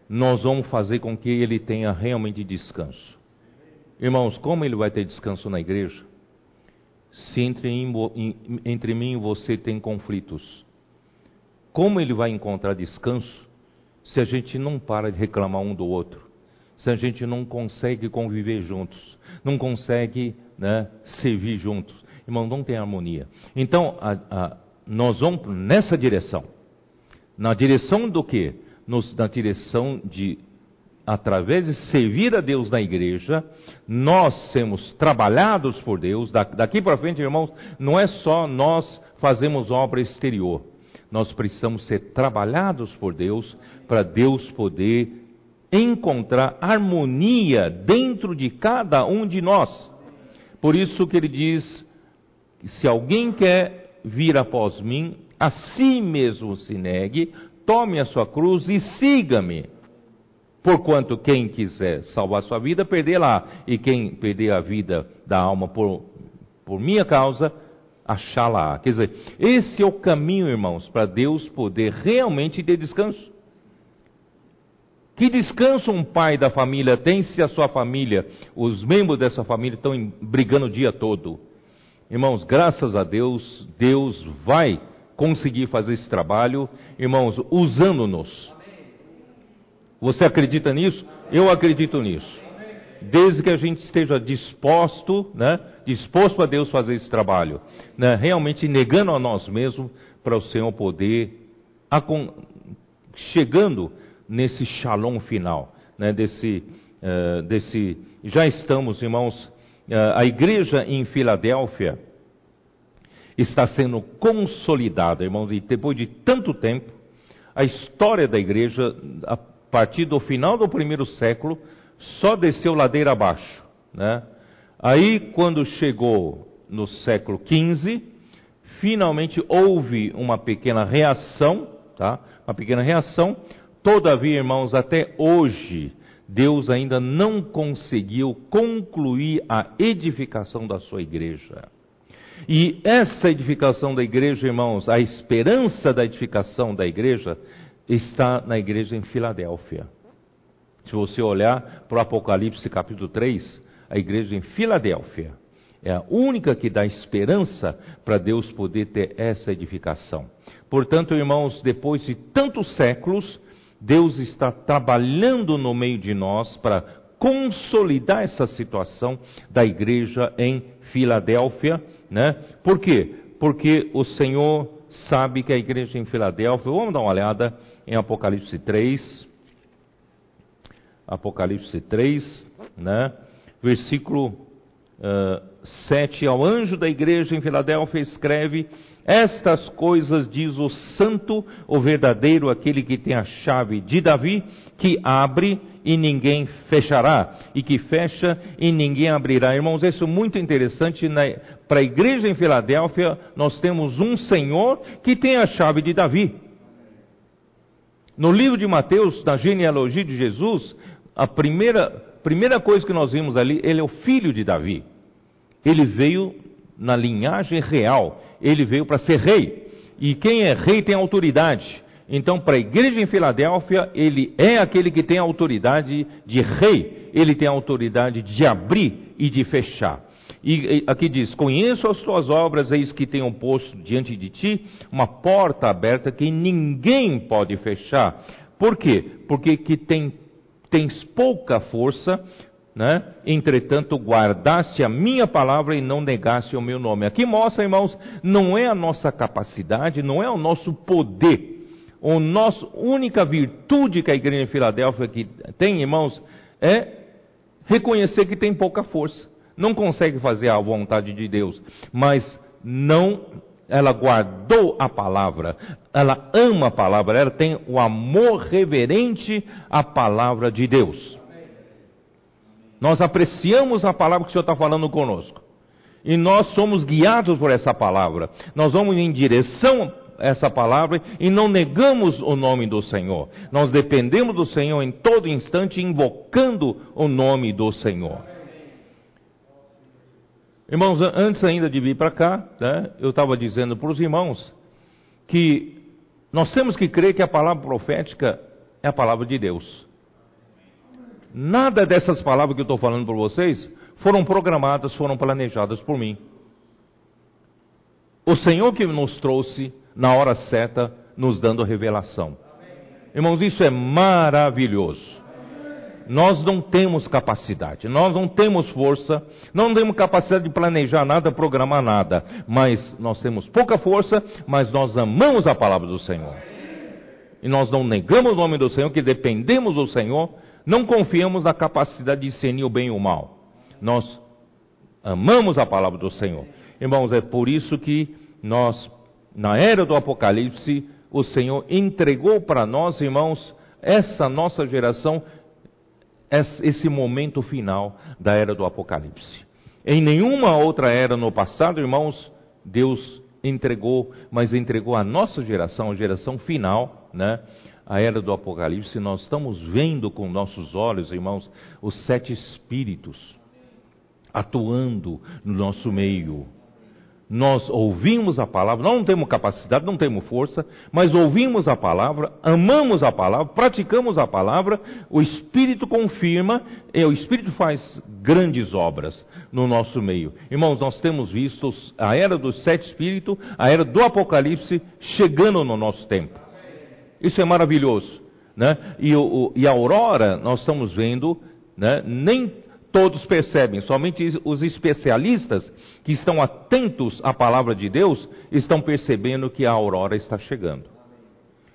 Nós vamos fazer com que ele tenha realmente descanso. Irmãos, como ele vai ter descanso na igreja? Se entre, entre mim e você tem conflitos, como ele vai encontrar descanso se a gente não para de reclamar um do outro, se a gente não consegue conviver juntos, não consegue né, servir juntos, irmão, não tem harmonia. Então, a, a, nós vamos nessa direção. Na direção do? Nos, na direção de, através de servir a Deus na igreja, nós sermos trabalhados por Deus. daqui para frente, irmãos, não é só nós fazemos obra exterior nós precisamos ser trabalhados por Deus para Deus poder encontrar harmonia dentro de cada um de nós. Por isso que ele diz: se alguém quer vir após mim, a si mesmo se negue, tome a sua cruz e siga-me. Porquanto quem quiser salvar sua vida, perder lá, e quem perder a vida da alma por, por minha causa, achá-la. Quer dizer, esse é o caminho, irmãos, para Deus poder realmente ter descanso. Que descanso um pai da família tem se a sua família, os membros dessa família estão brigando o dia todo? Irmãos, graças a Deus, Deus vai conseguir fazer esse trabalho, irmãos, usando-nos. Você acredita nisso? Eu acredito nisso desde que a gente esteja disposto, né, disposto a Deus fazer esse trabalho, né, realmente negando a nós mesmos para o Senhor poder, chegando nesse shalom final, né, desse, uh, desse, já estamos, irmãos, uh, a igreja em Filadélfia está sendo consolidada, irmãos, e depois de tanto tempo, a história da igreja, a partir do final do primeiro século, só desceu ladeira abaixo. Né? Aí, quando chegou no século XV, finalmente houve uma pequena reação, tá? uma pequena reação. Todavia, irmãos, até hoje, Deus ainda não conseguiu concluir a edificação da sua igreja. E essa edificação da igreja, irmãos, a esperança da edificação da igreja está na igreja em Filadélfia. Se você olhar para o Apocalipse capítulo 3, a igreja em Filadélfia é a única que dá esperança para Deus poder ter essa edificação. Portanto, irmãos, depois de tantos séculos, Deus está trabalhando no meio de nós para consolidar essa situação da igreja em Filadélfia, né? Por quê? Porque o Senhor sabe que a igreja em Filadélfia, vamos dar uma olhada em Apocalipse 3, Apocalipse 3, né? versículo uh, eh, 7. Ao anjo da igreja em Filadélfia escreve: Estas coisas diz o santo, o verdadeiro, aquele que tem a chave de Davi, que abre e ninguém fechará, e que fecha e ninguém abrirá. Irmãos, isso é muito interessante. Para a igreja em Filadélfia, nós temos um Senhor que tem a chave de Davi. No livro de Mateus, na genealogia de Jesus, a primeira, primeira coisa que nós vimos ali, ele é o filho de Davi. Ele veio na linhagem real, ele veio para ser rei. E quem é rei tem autoridade. Então, para a igreja em Filadélfia, ele é aquele que tem autoridade de rei, ele tem autoridade de abrir e de fechar. E aqui diz: Conheço as tuas obras, eis que tenho posto diante de ti uma porta aberta que ninguém pode fechar. Por quê? Porque que tem, tens pouca força, né? Entretanto, guardaste a minha palavra e não negaste o meu nome. Aqui mostra, irmãos, não é a nossa capacidade, não é o nosso poder. A nossa única virtude que a igreja de Filadélfia tem, irmãos, é reconhecer que tem pouca força. Não consegue fazer a vontade de Deus, mas não ela guardou a palavra, ela ama a palavra, ela tem o amor reverente à palavra de Deus. Nós apreciamos a palavra que o Senhor está falando conosco. E nós somos guiados por essa palavra. Nós vamos em direção a essa palavra e não negamos o nome do Senhor. Nós dependemos do Senhor em todo instante, invocando o nome do Senhor. Irmãos, antes ainda de vir para cá, né, eu estava dizendo para os irmãos que nós temos que crer que a palavra profética é a palavra de Deus. Nada dessas palavras que eu estou falando para vocês foram programadas, foram planejadas por mim. O Senhor que nos trouxe na hora certa, nos dando revelação. Irmãos, isso é maravilhoso. Nós não temos capacidade, nós não temos força, não temos capacidade de planejar nada, programar nada, mas nós temos pouca força, mas nós amamos a palavra do Senhor. E nós não negamos o nome do Senhor, que dependemos do Senhor, não confiamos na capacidade de discernir o bem e o mal. Nós amamos a palavra do Senhor. Irmãos, é por isso que nós, na era do Apocalipse, o Senhor entregou para nós, irmãos, essa nossa geração, esse momento final da era do Apocalipse. Em nenhuma outra era no passado, irmãos, Deus entregou, mas entregou a nossa geração, a geração final, né? a era do Apocalipse, nós estamos vendo com nossos olhos, irmãos, os sete espíritos atuando no nosso meio. Nós ouvimos a palavra, não temos capacidade, não temos força, mas ouvimos a palavra, amamos a palavra, praticamos a palavra, o Espírito confirma, e o Espírito faz grandes obras no nosso meio. Irmãos, nós temos visto a era dos sete espíritos, a era do Apocalipse chegando no nosso tempo. Isso é maravilhoso. Né? E, o, e a aurora, nós estamos vendo, né? nem todos percebem, somente os especialistas que estão atentos à palavra de Deus estão percebendo que a aurora está chegando.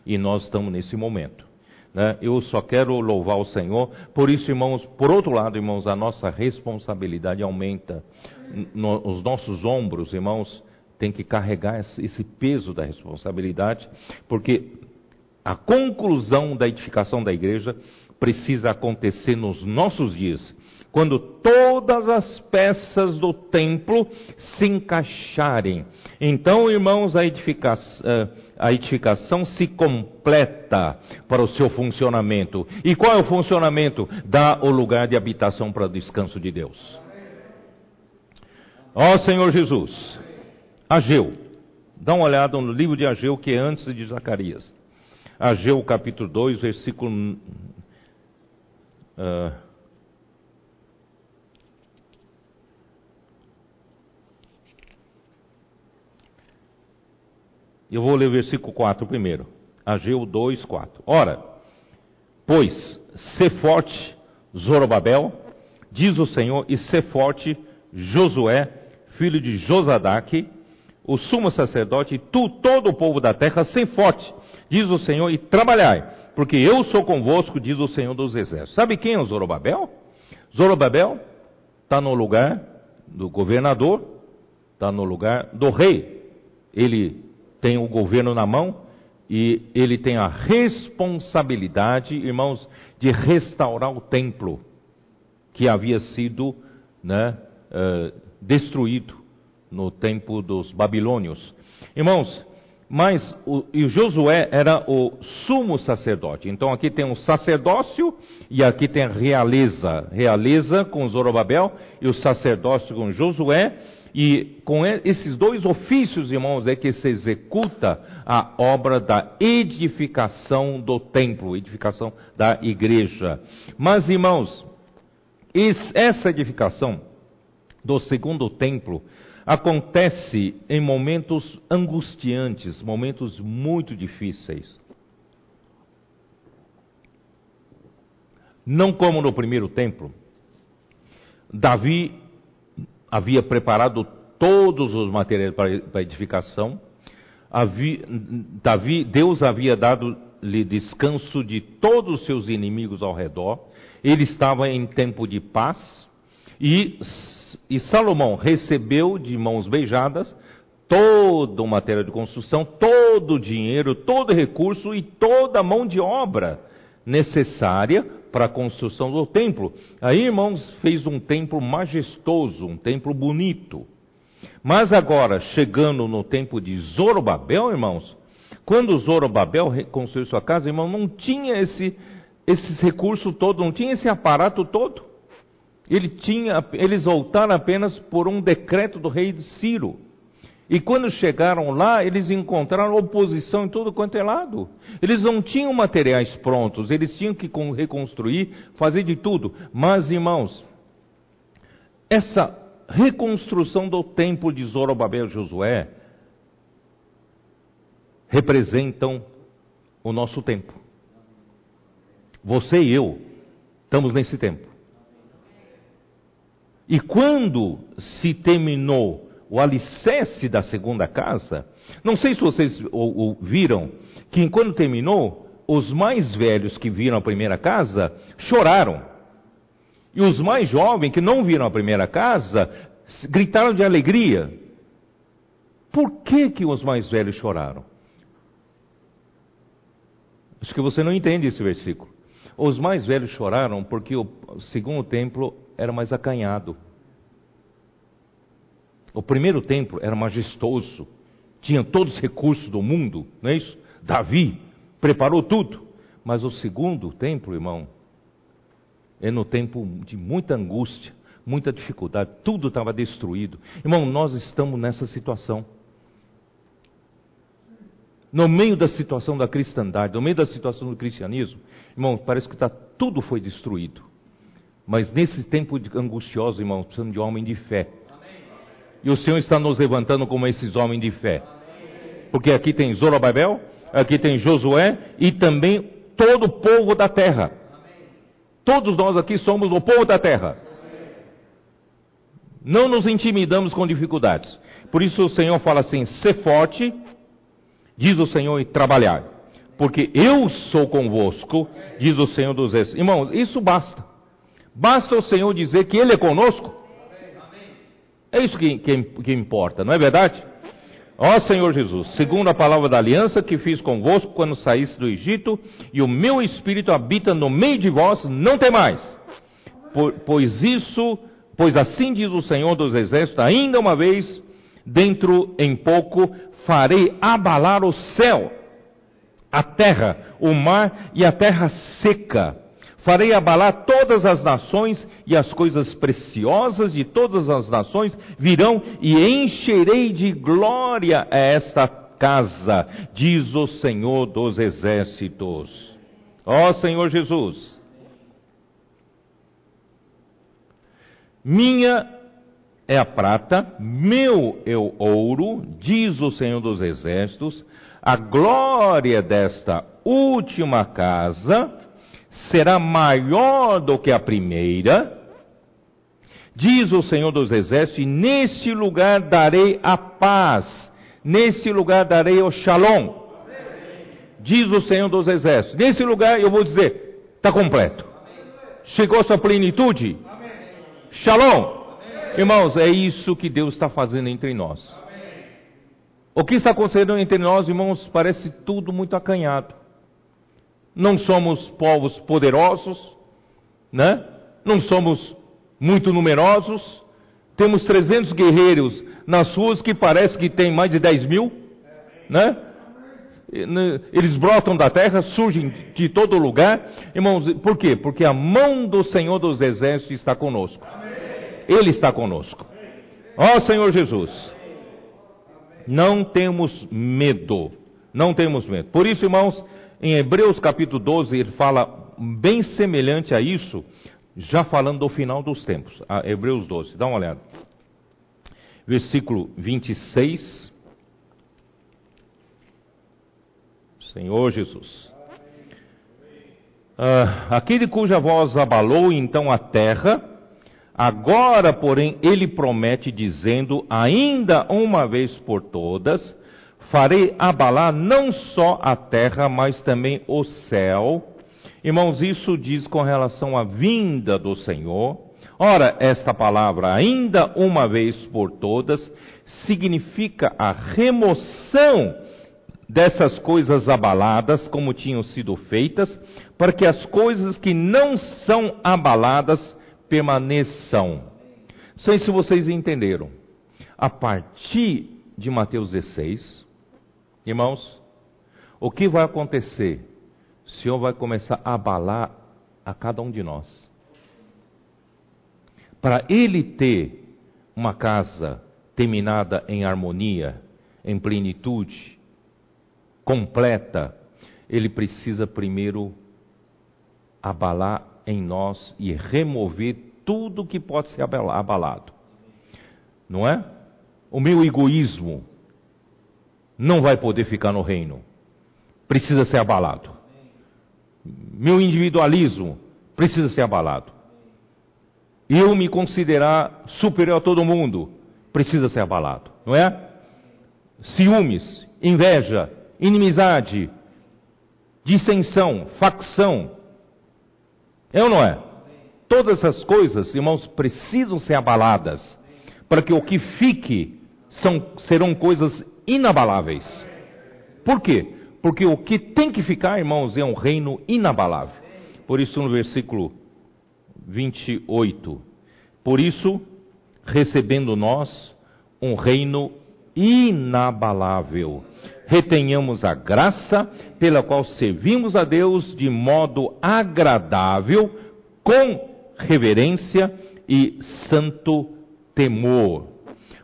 E nós estamos nesse momento. Né? Eu só quero louvar o Senhor. Por isso, irmãos, por outro lado, irmãos, a nossa responsabilidade aumenta. No, os nossos ombros, irmãos, tem que carregar esse peso da responsabilidade, porque a conclusão da edificação da igreja precisa acontecer nos nossos dias, quando todas as peças do templo se encaixarem. Então, irmãos, a edificação, eh, a edificação se completa para o seu funcionamento. E qual é o funcionamento? Dá o lugar de habitação para o descanso de Deus. Ó Senhor Jesus, Ageu, dá uma olhada no livro de Ageu que é antes de Zacarias. Ageu capítulo 2, versículo. Uh, eu vou ler o versículo 4 primeiro. Ageu 2, 4. Ora, pois, se forte, Zorobabel, diz o Senhor, e se forte, Josué, filho de Josadaque, o sumo sacerdote, e tu, todo o povo da terra, se forte, diz o Senhor, e trabalhai, porque eu sou convosco, diz o Senhor dos Exércitos. Sabe quem é o Zorobabel? Zorobabel está no lugar do governador, está no lugar do rei. Ele tem o governo na mão e ele tem a responsabilidade, irmãos, de restaurar o templo que havia sido né, uh, destruído no tempo dos babilônios. Irmãos, mas o, e Josué era o sumo sacerdote. Então aqui tem um sacerdócio e aqui tem a realeza. Realeza com Zorobabel e o sacerdócio com Josué. E com esses dois ofícios, irmãos, é que se executa a obra da edificação do templo, edificação da igreja. Mas, irmãos, essa edificação do segundo templo acontece em momentos angustiantes, momentos muito difíceis. Não como no primeiro templo. Davi havia preparado todos os materiais para edificação. Havia, Davi, Deus havia dado-lhe descanso de todos os seus inimigos ao redor. Ele estava em tempo de paz. E, e Salomão recebeu de mãos beijadas todo o material de construção, todo o dinheiro, todo o recurso e toda a mão de obra necessária para a construção do templo. Aí, irmãos, fez um templo majestoso, um templo bonito. Mas agora, chegando no tempo de Zorobabel, irmãos, quando Zorobabel construiu sua casa, irmão, não tinha esse, esses recursos todos, não tinha esse aparato todo. Ele tinha, eles voltaram apenas por um decreto do rei Ciro. E quando chegaram lá, eles encontraram oposição em todo quanto é lado. Eles não tinham materiais prontos, eles tinham que reconstruir, fazer de tudo. Mas, irmãos, essa reconstrução do templo de Zorobabel e Josué representam o nosso tempo. Você e eu estamos nesse tempo. E quando se terminou o alicerce da segunda casa, não sei se vocês viram que quando terminou, os mais velhos que viram a primeira casa choraram. E os mais jovens que não viram a primeira casa gritaram de alegria. Por que, que os mais velhos choraram? Acho que você não entende esse versículo. Os mais velhos choraram porque o segundo templo era mais acanhado. O primeiro templo era majestoso, tinha todos os recursos do mundo, não é isso? Davi preparou tudo. Mas o segundo templo, irmão, é no tempo de muita angústia, muita dificuldade, tudo estava destruído. Irmão, nós estamos nessa situação. No meio da situação da cristandade, no meio da situação do cristianismo, irmão, parece que tá, tudo foi destruído. Mas nesse tempo angustioso, irmão, precisamos de um homem de fé e o Senhor está nos levantando como esses homens de fé. Porque aqui tem Zorobabel, aqui tem Josué e também todo o povo da terra. Todos nós aqui somos o povo da terra. Não nos intimidamos com dificuldades. Por isso o Senhor fala assim: ser forte, diz o Senhor, e trabalhar. Porque eu sou convosco, diz o Senhor dos Exércitos. Irmãos, isso basta. Basta o Senhor dizer que Ele é conosco é isso que, que, que importa, não é verdade? Ó Senhor Jesus, segundo a palavra da aliança que fiz convosco quando saísse do Egito, e o meu espírito habita no meio de vós, não tem mais. pois isso, pois assim diz o Senhor dos Exércitos, ainda uma vez, dentro em pouco, farei abalar o céu, a terra, o mar e a terra seca Farei abalar todas as nações e as coisas preciosas de todas as nações virão e encherei de glória esta casa, diz o Senhor dos exércitos. Ó Senhor Jesus, minha é a prata, meu é o ouro, diz o Senhor dos exércitos, a glória desta última casa será maior do que a primeira, diz o Senhor dos Exércitos, e neste lugar darei a paz, neste lugar darei o shalom, diz o Senhor dos Exércitos. Nesse lugar eu vou dizer, está completo. Chegou sua plenitude? Shalom. Irmãos, é isso que Deus está fazendo entre nós. O que está acontecendo entre nós, irmãos, parece tudo muito acanhado não somos povos poderosos, né? não somos muito numerosos, temos 300 guerreiros nas ruas que parece que tem mais de 10 mil, né? né? Eles brotam da terra, surgem de todo lugar. Irmãos, por quê? Porque a mão do Senhor dos Exércitos está conosco. Ele está conosco. Ó oh, Senhor Jesus, não temos medo. Não temos medo. Por isso, irmãos, em Hebreus capítulo 12, ele fala bem semelhante a isso, já falando do final dos tempos. A Hebreus 12, dá uma olhada. versículo 26. Senhor Jesus. Ah, aquele cuja voz abalou então a terra, agora, porém, ele promete, dizendo: Ainda uma vez por todas, farei abalar não só a terra, mas também o céu. Irmãos, isso diz com relação à vinda do Senhor. Ora, esta palavra, ainda uma vez por todas, significa a remoção dessas coisas abaladas, como tinham sido feitas, para que as coisas que não são abaladas permaneçam. Não sei se vocês entenderam. A partir de Mateus 16, irmãos, o que vai acontecer? O Senhor vai começar a abalar a cada um de nós. Para ele ter uma casa terminada em harmonia, em plenitude, completa, ele precisa primeiro abalar em nós e remover tudo que pode ser abalado. Não é? O meu egoísmo não vai poder ficar no reino. Precisa ser abalado. Meu individualismo precisa ser abalado. Eu me considerar superior a todo mundo precisa ser abalado, não é? Ciúmes, inveja, inimizade, dissensão, facção. É ou não é? Todas essas coisas, irmãos, precisam ser abaladas, para que o que fique são, serão coisas inabaláveis. Por quê? Porque o que tem que ficar, irmãos, é um reino inabalável. Por isso, no versículo 28, por isso, recebendo nós um reino inabalável, retenhamos a graça pela qual servimos a Deus de modo agradável, com reverência e santo temor.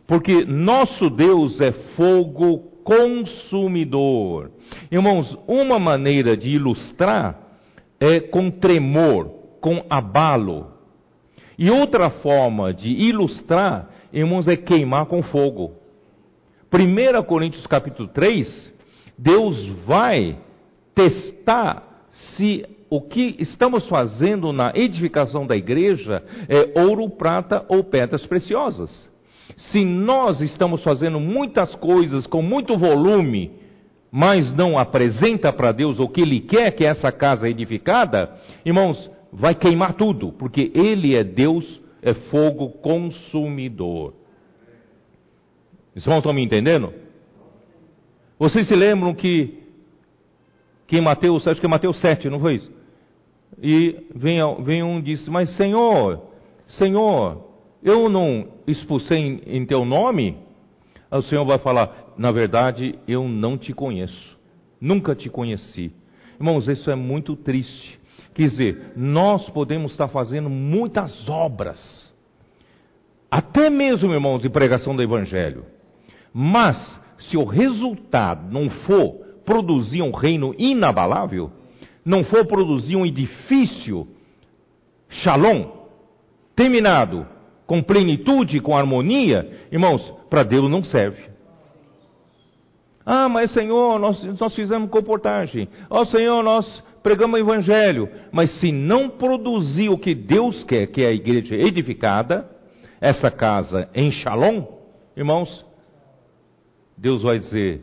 Porque nosso Deus é fogo consumidor. Irmãos, uma maneira de ilustrar é com tremor, com abalo. E outra forma de ilustrar, irmãos, é queimar com fogo. 1 Coríntios capítulo 3, Deus vai testar se o que estamos fazendo na edificação da igreja é ouro, prata ou pedras preciosas. Se nós estamos fazendo muitas coisas com muito volume, mas não apresenta para Deus o que Ele quer que essa casa edificada, irmãos, vai queimar tudo, porque Ele é Deus, é fogo consumidor. Os irmãos estão me entendendo? Vocês se lembram que, que em Mateus, acho que é Mateus 7, não foi isso? E vem, vem um e diz, mas Senhor, Senhor, eu não expulsei em, em teu nome? O Senhor vai falar, na verdade, eu não te conheço. Nunca te conheci. Irmãos, isso é muito triste. Quer dizer, nós podemos estar fazendo muitas obras, até mesmo, irmãos, de pregação do Evangelho. Mas, se o resultado não for produzir um reino inabalável, não for produzir um edifício shalom, terminado, com plenitude, com harmonia, irmãos, para Deus não serve. Ah, mas Senhor, nós, nós fizemos comportagem. Ó oh, Senhor, nós pregamos o evangelho. Mas se não produzir o que Deus quer, que é a igreja edificada, essa casa em shalom, irmãos, Deus vai dizer: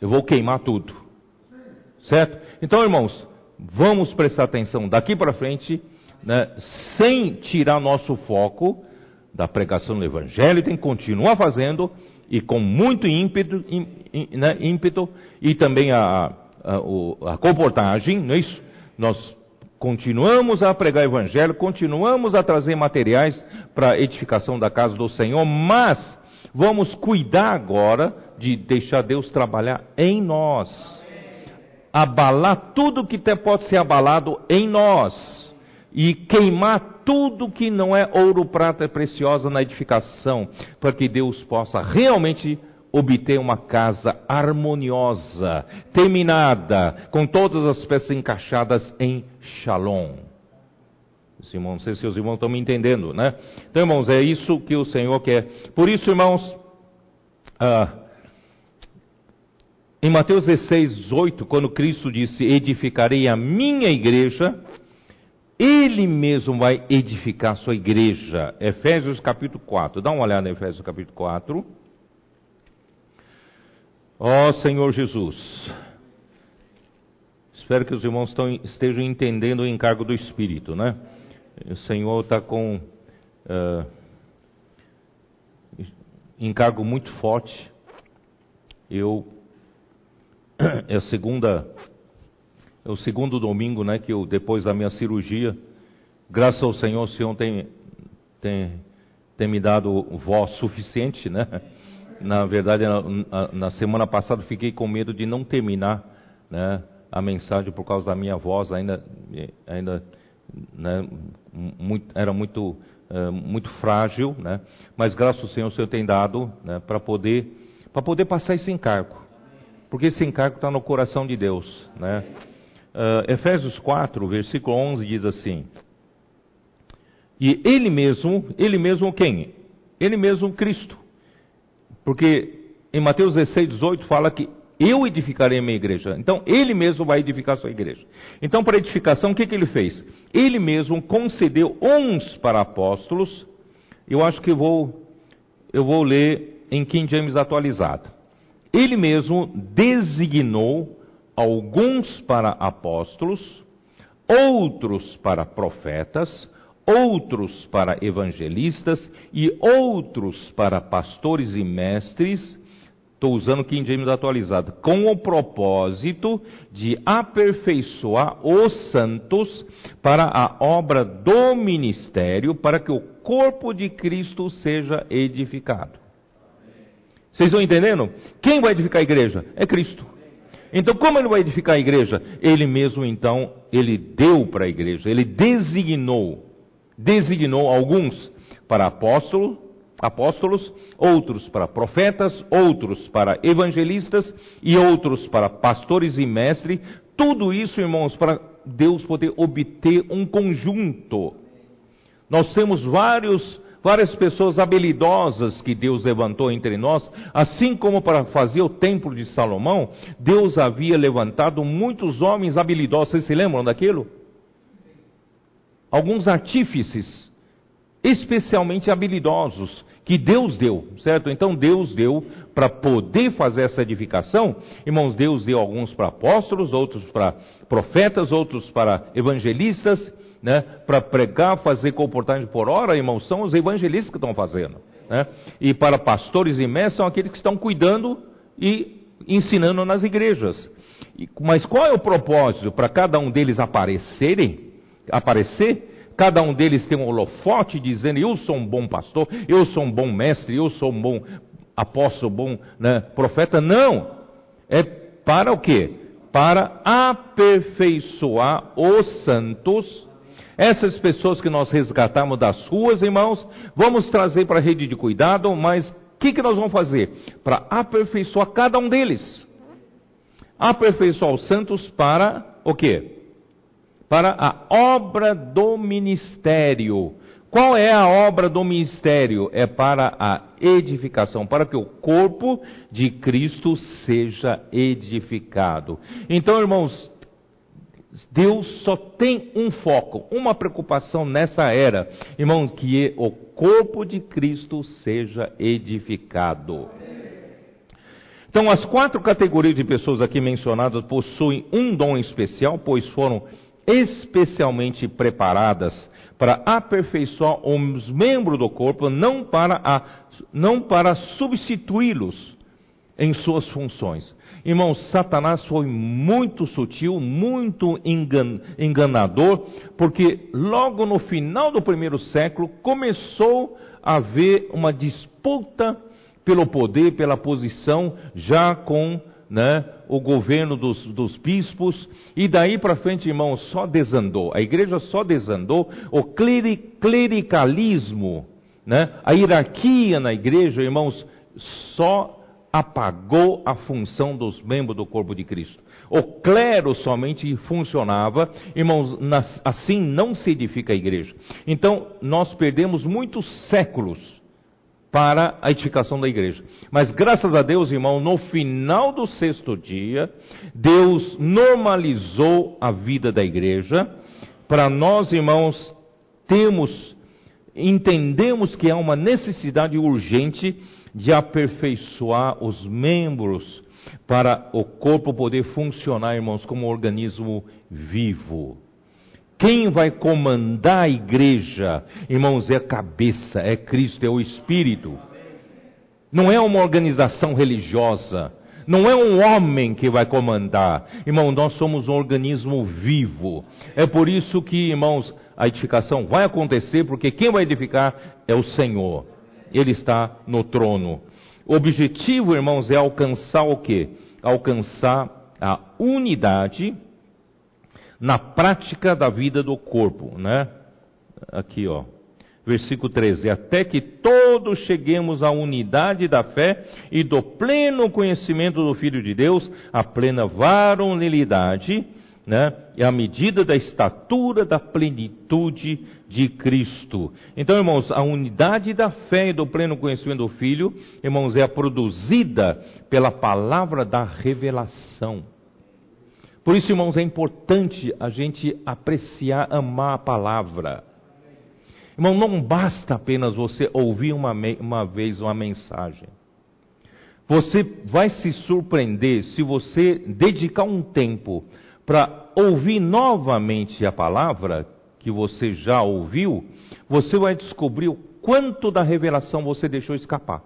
Eu vou queimar tudo. Certo? Então, irmãos, vamos prestar atenção daqui para frente, né, sem tirar nosso foco da pregação do Evangelho, tem que continuar fazendo e com muito ímpeto, né, ímpeto e também a, a, a comportagem, não é isso? Nós continuamos a pregar o Evangelho, continuamos a trazer materiais para a edificação da casa do Senhor, mas Vamos cuidar agora de deixar Deus trabalhar em nós. Abalar tudo que pode ser abalado em nós. E queimar tudo que não é ouro, prata e preciosa na edificação. Para que Deus possa realmente obter uma casa harmoniosa, terminada, com todas as peças encaixadas em shalom. Simão, não sei se os irmãos estão me entendendo, né? Então, irmãos, é isso que o Senhor quer. Por isso, irmãos, ah, em Mateus 16, 18, quando Cristo disse: Edificarei a minha igreja, Ele mesmo vai edificar sua igreja. Efésios capítulo 4. Dá uma olhada em Efésios capítulo 4. Ó oh, Senhor Jesus. Espero que os irmãos estão, estejam entendendo o encargo do Espírito, né? O Senhor está com uh, encargo muito forte. Eu é a segunda, é o segundo domingo, né, que eu, depois da minha cirurgia, graças ao Senhor, o Senhor tem, tem, tem me dado voz suficiente, né? Na verdade, na, na semana passada fiquei com medo de não terminar, né, a mensagem por causa da minha voz ainda, ainda, né, muito, era muito, uh, muito frágil, né? Mas graças ao Senhor, o Senhor tem dado, né, para poder, para poder passar esse encargo porque esse encargo está no coração de Deus. Né? Uh, Efésios 4, versículo 11 diz assim: E Ele mesmo, Ele mesmo quem? Ele mesmo Cristo. Porque em Mateus 16, 18 fala que eu edificarei a minha igreja. Então, Ele mesmo vai edificar a sua igreja. Então, para edificação, o que, que Ele fez? Ele mesmo concedeu uns para apóstolos. Eu acho que vou, eu vou ler em King James atualizado ele mesmo designou alguns para apóstolos, outros para profetas, outros para evangelistas e outros para pastores e mestres. Estou usando King James atualizado, com o propósito de aperfeiçoar os santos para a obra do ministério, para que o corpo de Cristo seja edificado. Vocês estão entendendo? Quem vai edificar a igreja? É Cristo. Então, como ele vai edificar a igreja? Ele mesmo, então, ele deu para a igreja, ele designou, designou alguns para apóstolo, apóstolos, outros para profetas, outros para evangelistas e outros para pastores e mestres. Tudo isso, irmãos, para Deus poder obter um conjunto. Nós temos vários várias pessoas habilidosas que Deus levantou entre nós, assim como para fazer o templo de Salomão, Deus havia levantado muitos homens habilidosos. Vocês se lembram daquilo? Alguns artífices, especialmente habilidosos, que Deus deu, certo? Então Deus deu para poder fazer essa edificação, irmãos, Deus deu alguns para apóstolos, outros para profetas, outros para evangelistas, né, para pregar, fazer comportamento por hora, irmãos, são os evangelistas que estão fazendo. Né? E para pastores e mestres são aqueles que estão cuidando e ensinando nas igrejas. Mas qual é o propósito? Para cada um deles aparecerem, aparecer, cada um deles tem um holofote dizendo: Eu sou um bom pastor, eu sou um bom mestre, eu sou um bom apóstolo, bom né, profeta. Não! É para o quê? Para aperfeiçoar os santos essas pessoas que nós resgatamos das ruas, irmãos, vamos trazer para a rede de cuidado, mas o que, que nós vamos fazer? Para aperfeiçoar cada um deles. Aperfeiçoar os santos para o quê? Para a obra do ministério. Qual é a obra do ministério? É para a edificação, para que o corpo de Cristo seja edificado. Então, irmãos, Deus só tem um foco, uma preocupação nessa era, irmãos, que o corpo de Cristo seja edificado. Então, as quatro categorias de pessoas aqui mencionadas possuem um dom especial, pois foram especialmente preparadas para aperfeiçoar os membros do corpo, não para, não para substituí-los em suas funções. Irmãos, Satanás foi muito sutil, muito engan, enganador, porque logo no final do primeiro século começou a haver uma disputa pelo poder, pela posição, já com né, o governo dos, dos bispos, e daí para frente, irmãos, só desandou. A igreja só desandou, o clericalismo, né, a hierarquia na igreja, irmãos, só apagou a função dos membros do corpo de Cristo. o clero somente funcionava, irmãos, assim não se edifica a igreja. Então, nós perdemos muitos séculos para a edificação da igreja. Mas graças a Deus, irmão, no final do sexto dia, Deus normalizou a vida da igreja. Para nós, irmãos, temos, entendemos que há uma necessidade urgente de aperfeiçoar os membros para o corpo poder funcionar, irmãos, como um organismo vivo. Quem vai comandar a igreja, irmãos, é a cabeça, é Cristo, é o Espírito. Não é uma organização religiosa, não é um homem que vai comandar. Irmão, nós somos um organismo vivo. É por isso que, irmãos, a edificação vai acontecer, porque quem vai edificar é o Senhor. Ele está no trono. O objetivo, irmãos, é alcançar o quê? Alcançar a unidade na prática da vida do corpo, né? Aqui, ó. Versículo 13: Até que todos cheguemos à unidade da fé e do pleno conhecimento do Filho de Deus, à plena varonilidade, né? E à medida da estatura da plenitude de Cristo. Então, irmãos, a unidade da fé e do pleno conhecimento do Filho, irmãos, é produzida pela palavra da revelação. Por isso, irmãos, é importante a gente apreciar, amar a palavra. Irmão, não basta apenas você ouvir uma, uma vez uma mensagem. Você vai se surpreender se você dedicar um tempo para ouvir novamente a palavra que você já ouviu, você vai descobrir o quanto da revelação você deixou escapar.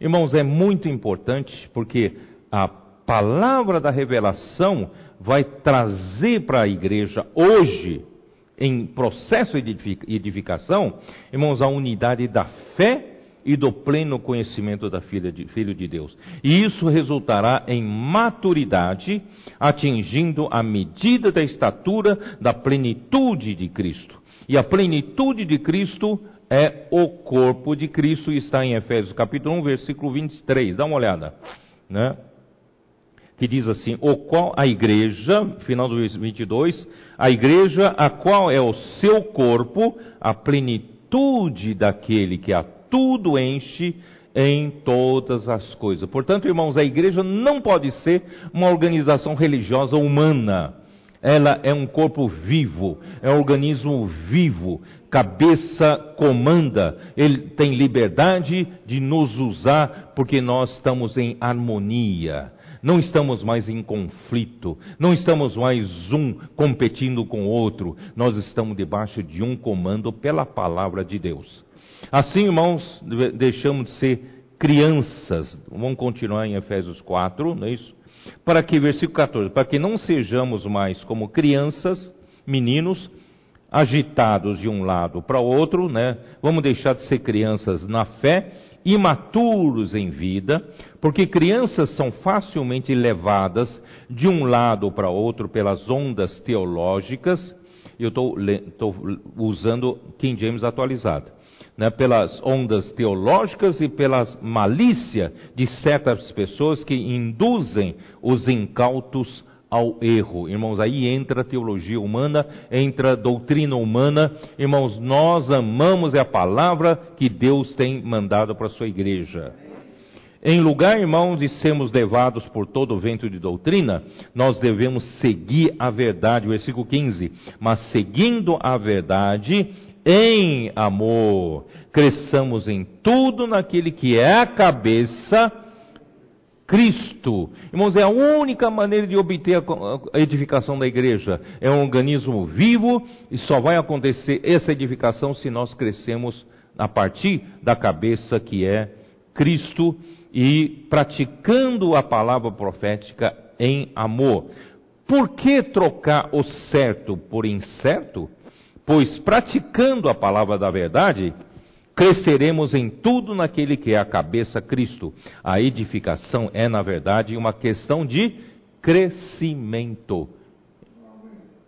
Irmãos, é muito importante porque a palavra da revelação vai trazer para a igreja hoje, em processo de edificação, irmãos, a unidade da fé e do pleno conhecimento da filha de, Filho de Deus. E isso resultará em maturidade, atingindo a medida da estatura da plenitude de Cristo. E a plenitude de Cristo é o corpo de Cristo, e está em Efésios capítulo 1, versículo 23. Dá uma olhada. Né? que diz assim: o qual a igreja, final do 22, a igreja a qual é o seu corpo, a plenitude daquele que a tudo enche em todas as coisas. Portanto, irmãos, a igreja não pode ser uma organização religiosa humana. Ela é um corpo vivo, é um organismo vivo. Cabeça comanda, ele tem liberdade de nos usar porque nós estamos em harmonia não estamos mais em conflito, não estamos mais um competindo com o outro, nós estamos debaixo de um comando pela palavra de Deus. Assim, irmãos, deixamos de ser crianças, vamos continuar em Efésios 4, não é isso? Para que, versículo 14, para que não sejamos mais como crianças, meninos, agitados de um lado para o outro, né? Vamos deixar de ser crianças na fé imaturos em vida, porque crianças são facilmente levadas de um lado para outro pelas ondas teológicas. Eu estou usando King James atualizado. Né, pelas ondas teológicas e pelas malícia de certas pessoas que induzem os incautos ao erro. Irmãos, aí entra a teologia humana, entra a doutrina humana. Irmãos, nós amamos a palavra que Deus tem mandado para a sua igreja. Em lugar, irmãos, de sermos levados por todo o vento de doutrina, nós devemos seguir a verdade. Versículo 15. Mas seguindo a verdade, em amor, cresçamos em tudo naquele que é a cabeça, Cristo. Irmãos, é a única maneira de obter a edificação da igreja. É um organismo vivo e só vai acontecer essa edificação se nós crescemos a partir da cabeça que é Cristo e praticando a palavra profética em amor. Por que trocar o certo por incerto? Pois praticando a palavra da verdade, cresceremos em tudo naquele que é a cabeça Cristo. A edificação é, na verdade, uma questão de crescimento.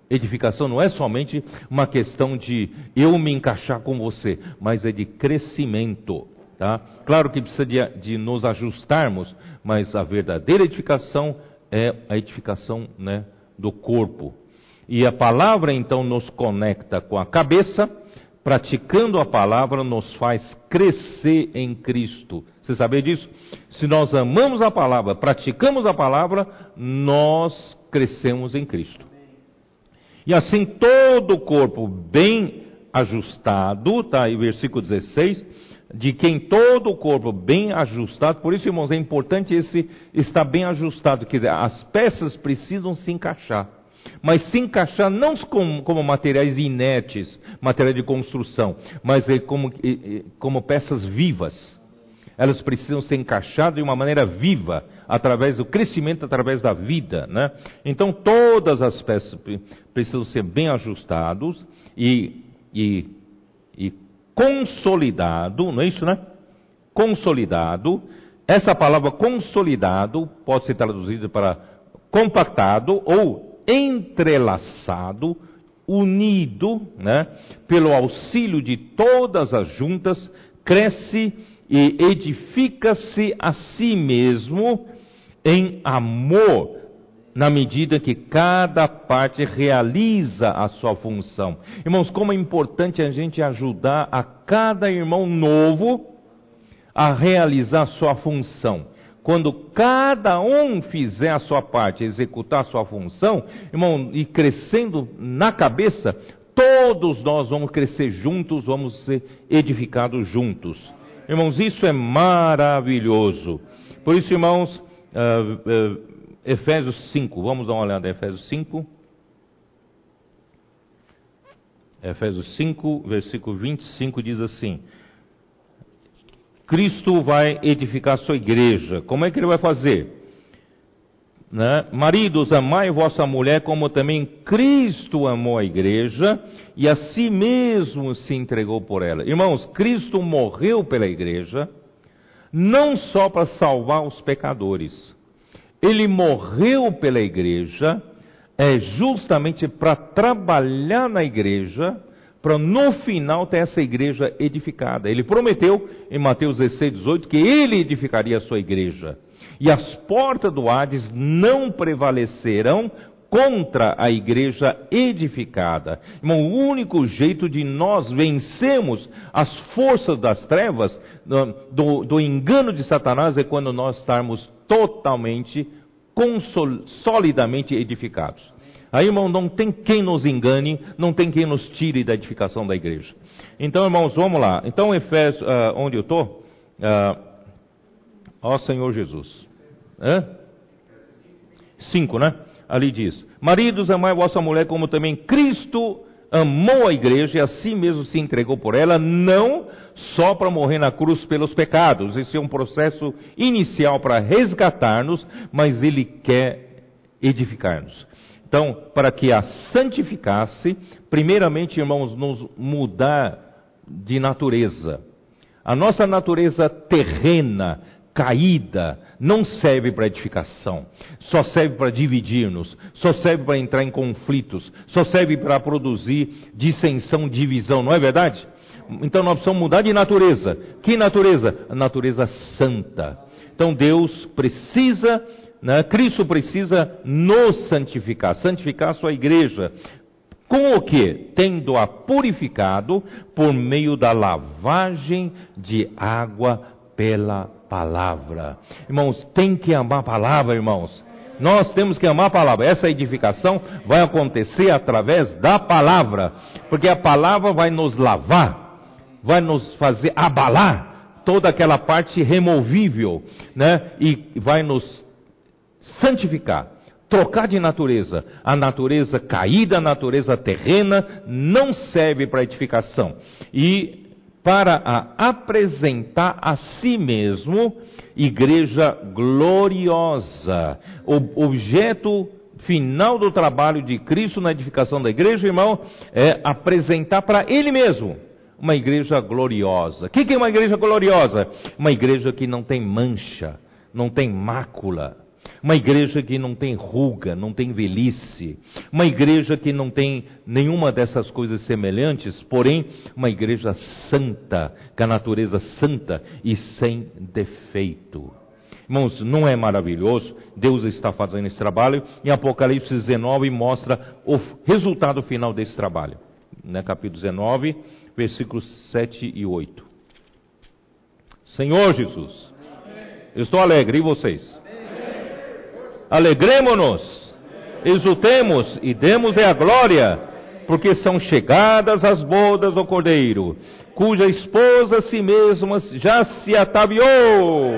Edificação não é somente uma questão de eu me encaixar com você, mas é de crescimento. Tá? Claro que precisa de, de nos ajustarmos, mas a verdadeira edificação é a edificação né, do corpo. E a palavra então nos conecta com a cabeça, praticando a palavra nos faz crescer em Cristo. Você sabia disso? Se nós amamos a palavra, praticamos a palavra, nós crescemos em Cristo. E assim todo o corpo bem ajustado, tá aí versículo 16, de quem todo o corpo bem ajustado, por isso, irmãos, é importante esse estar bem ajustado, quer dizer, as peças precisam se encaixar. Mas se encaixar não como, como materiais inertes, materiais de construção, mas é como, como peças vivas. Elas precisam ser encaixadas de uma maneira viva, através do crescimento, através da vida. Né? Então todas as peças precisam ser bem ajustadas e, e, e consolidado, não é isso, né? Consolidado. Essa palavra consolidado pode ser traduzida para compactado ou entrelaçado, unido, né? Pelo auxílio de todas as juntas, cresce e edifica-se a si mesmo em amor na medida que cada parte realiza a sua função. Irmãos, como é importante a gente ajudar a cada irmão novo a realizar a sua função. Quando cada um fizer a sua parte, executar a sua função, irmão, e crescendo na cabeça, todos nós vamos crescer juntos, vamos ser edificados juntos. Irmãos, isso é maravilhoso. Por isso, irmãos, uh, uh, Efésios 5, vamos dar uma olhada em Efésios 5. Efésios 5, versículo 25 diz assim: Cristo vai edificar sua igreja. Como é que ele vai fazer? Né? Maridos, amai vossa mulher como também Cristo amou a igreja e a si mesmo se entregou por ela. Irmãos, Cristo morreu pela igreja, não só para salvar os pecadores, ele morreu pela igreja, é justamente para trabalhar na igreja, para no final ter essa igreja edificada. Ele prometeu em Mateus 16, 18 que ele edificaria a sua igreja. E as portas do Hades não prevalecerão contra a igreja edificada. Irmão, o único jeito de nós vencermos as forças das trevas, do, do engano de Satanás, é quando nós estarmos totalmente, solidamente edificados. Aí, irmão, não tem quem nos engane, não tem quem nos tire da edificação da igreja. Então, irmãos, vamos lá. Então, Efésios, uh, onde eu estou? Uh, ó Senhor Jesus. Hã? Né? Ali diz: Maridos, amai vossa mulher como também Cristo amou a igreja e a si mesmo se entregou por ela, não só para morrer na cruz pelos pecados. Esse é um processo inicial para resgatar-nos, mas ele quer edificar-nos. Então, para que a santificasse, primeiramente, irmãos, nos mudar de natureza. A nossa natureza terrena, caída, não serve para edificação, só serve para dividir-nos, só serve para entrar em conflitos, só serve para produzir dissensão, divisão, não é verdade? Então nós precisamos mudar de natureza. Que natureza? A natureza santa. Então Deus precisa, né, Cristo precisa nos santificar, santificar a sua igreja. Com o que? Tendo-a purificado por meio da lavagem de água pela palavra. Irmãos, tem que amar a palavra, irmãos. Nós temos que amar a palavra. Essa edificação vai acontecer através da palavra, porque a palavra vai nos lavar vai nos fazer abalar toda aquela parte removível, né? E vai nos santificar, trocar de natureza. A natureza caída, a natureza terrena, não serve para edificação. E para a apresentar a si mesmo igreja gloriosa, objeto final do trabalho de Cristo na edificação da igreja, irmão, é apresentar para Ele mesmo uma igreja gloriosa. O que é uma igreja gloriosa? Uma igreja que não tem mancha, não tem mácula. Uma igreja que não tem ruga, não tem velhice. Uma igreja que não tem nenhuma dessas coisas semelhantes, porém, uma igreja santa, com a natureza santa e sem defeito. Irmãos, não é maravilhoso? Deus está fazendo esse trabalho. Em Apocalipse 19 mostra o resultado final desse trabalho. Né? Capítulo 19, versículos 7 e 8. Senhor Jesus, estou alegre, e vocês? Alegremos-nos, exultemos e demos a glória, porque são chegadas as bodas do Cordeiro, cuja esposa si mesma já se ataviou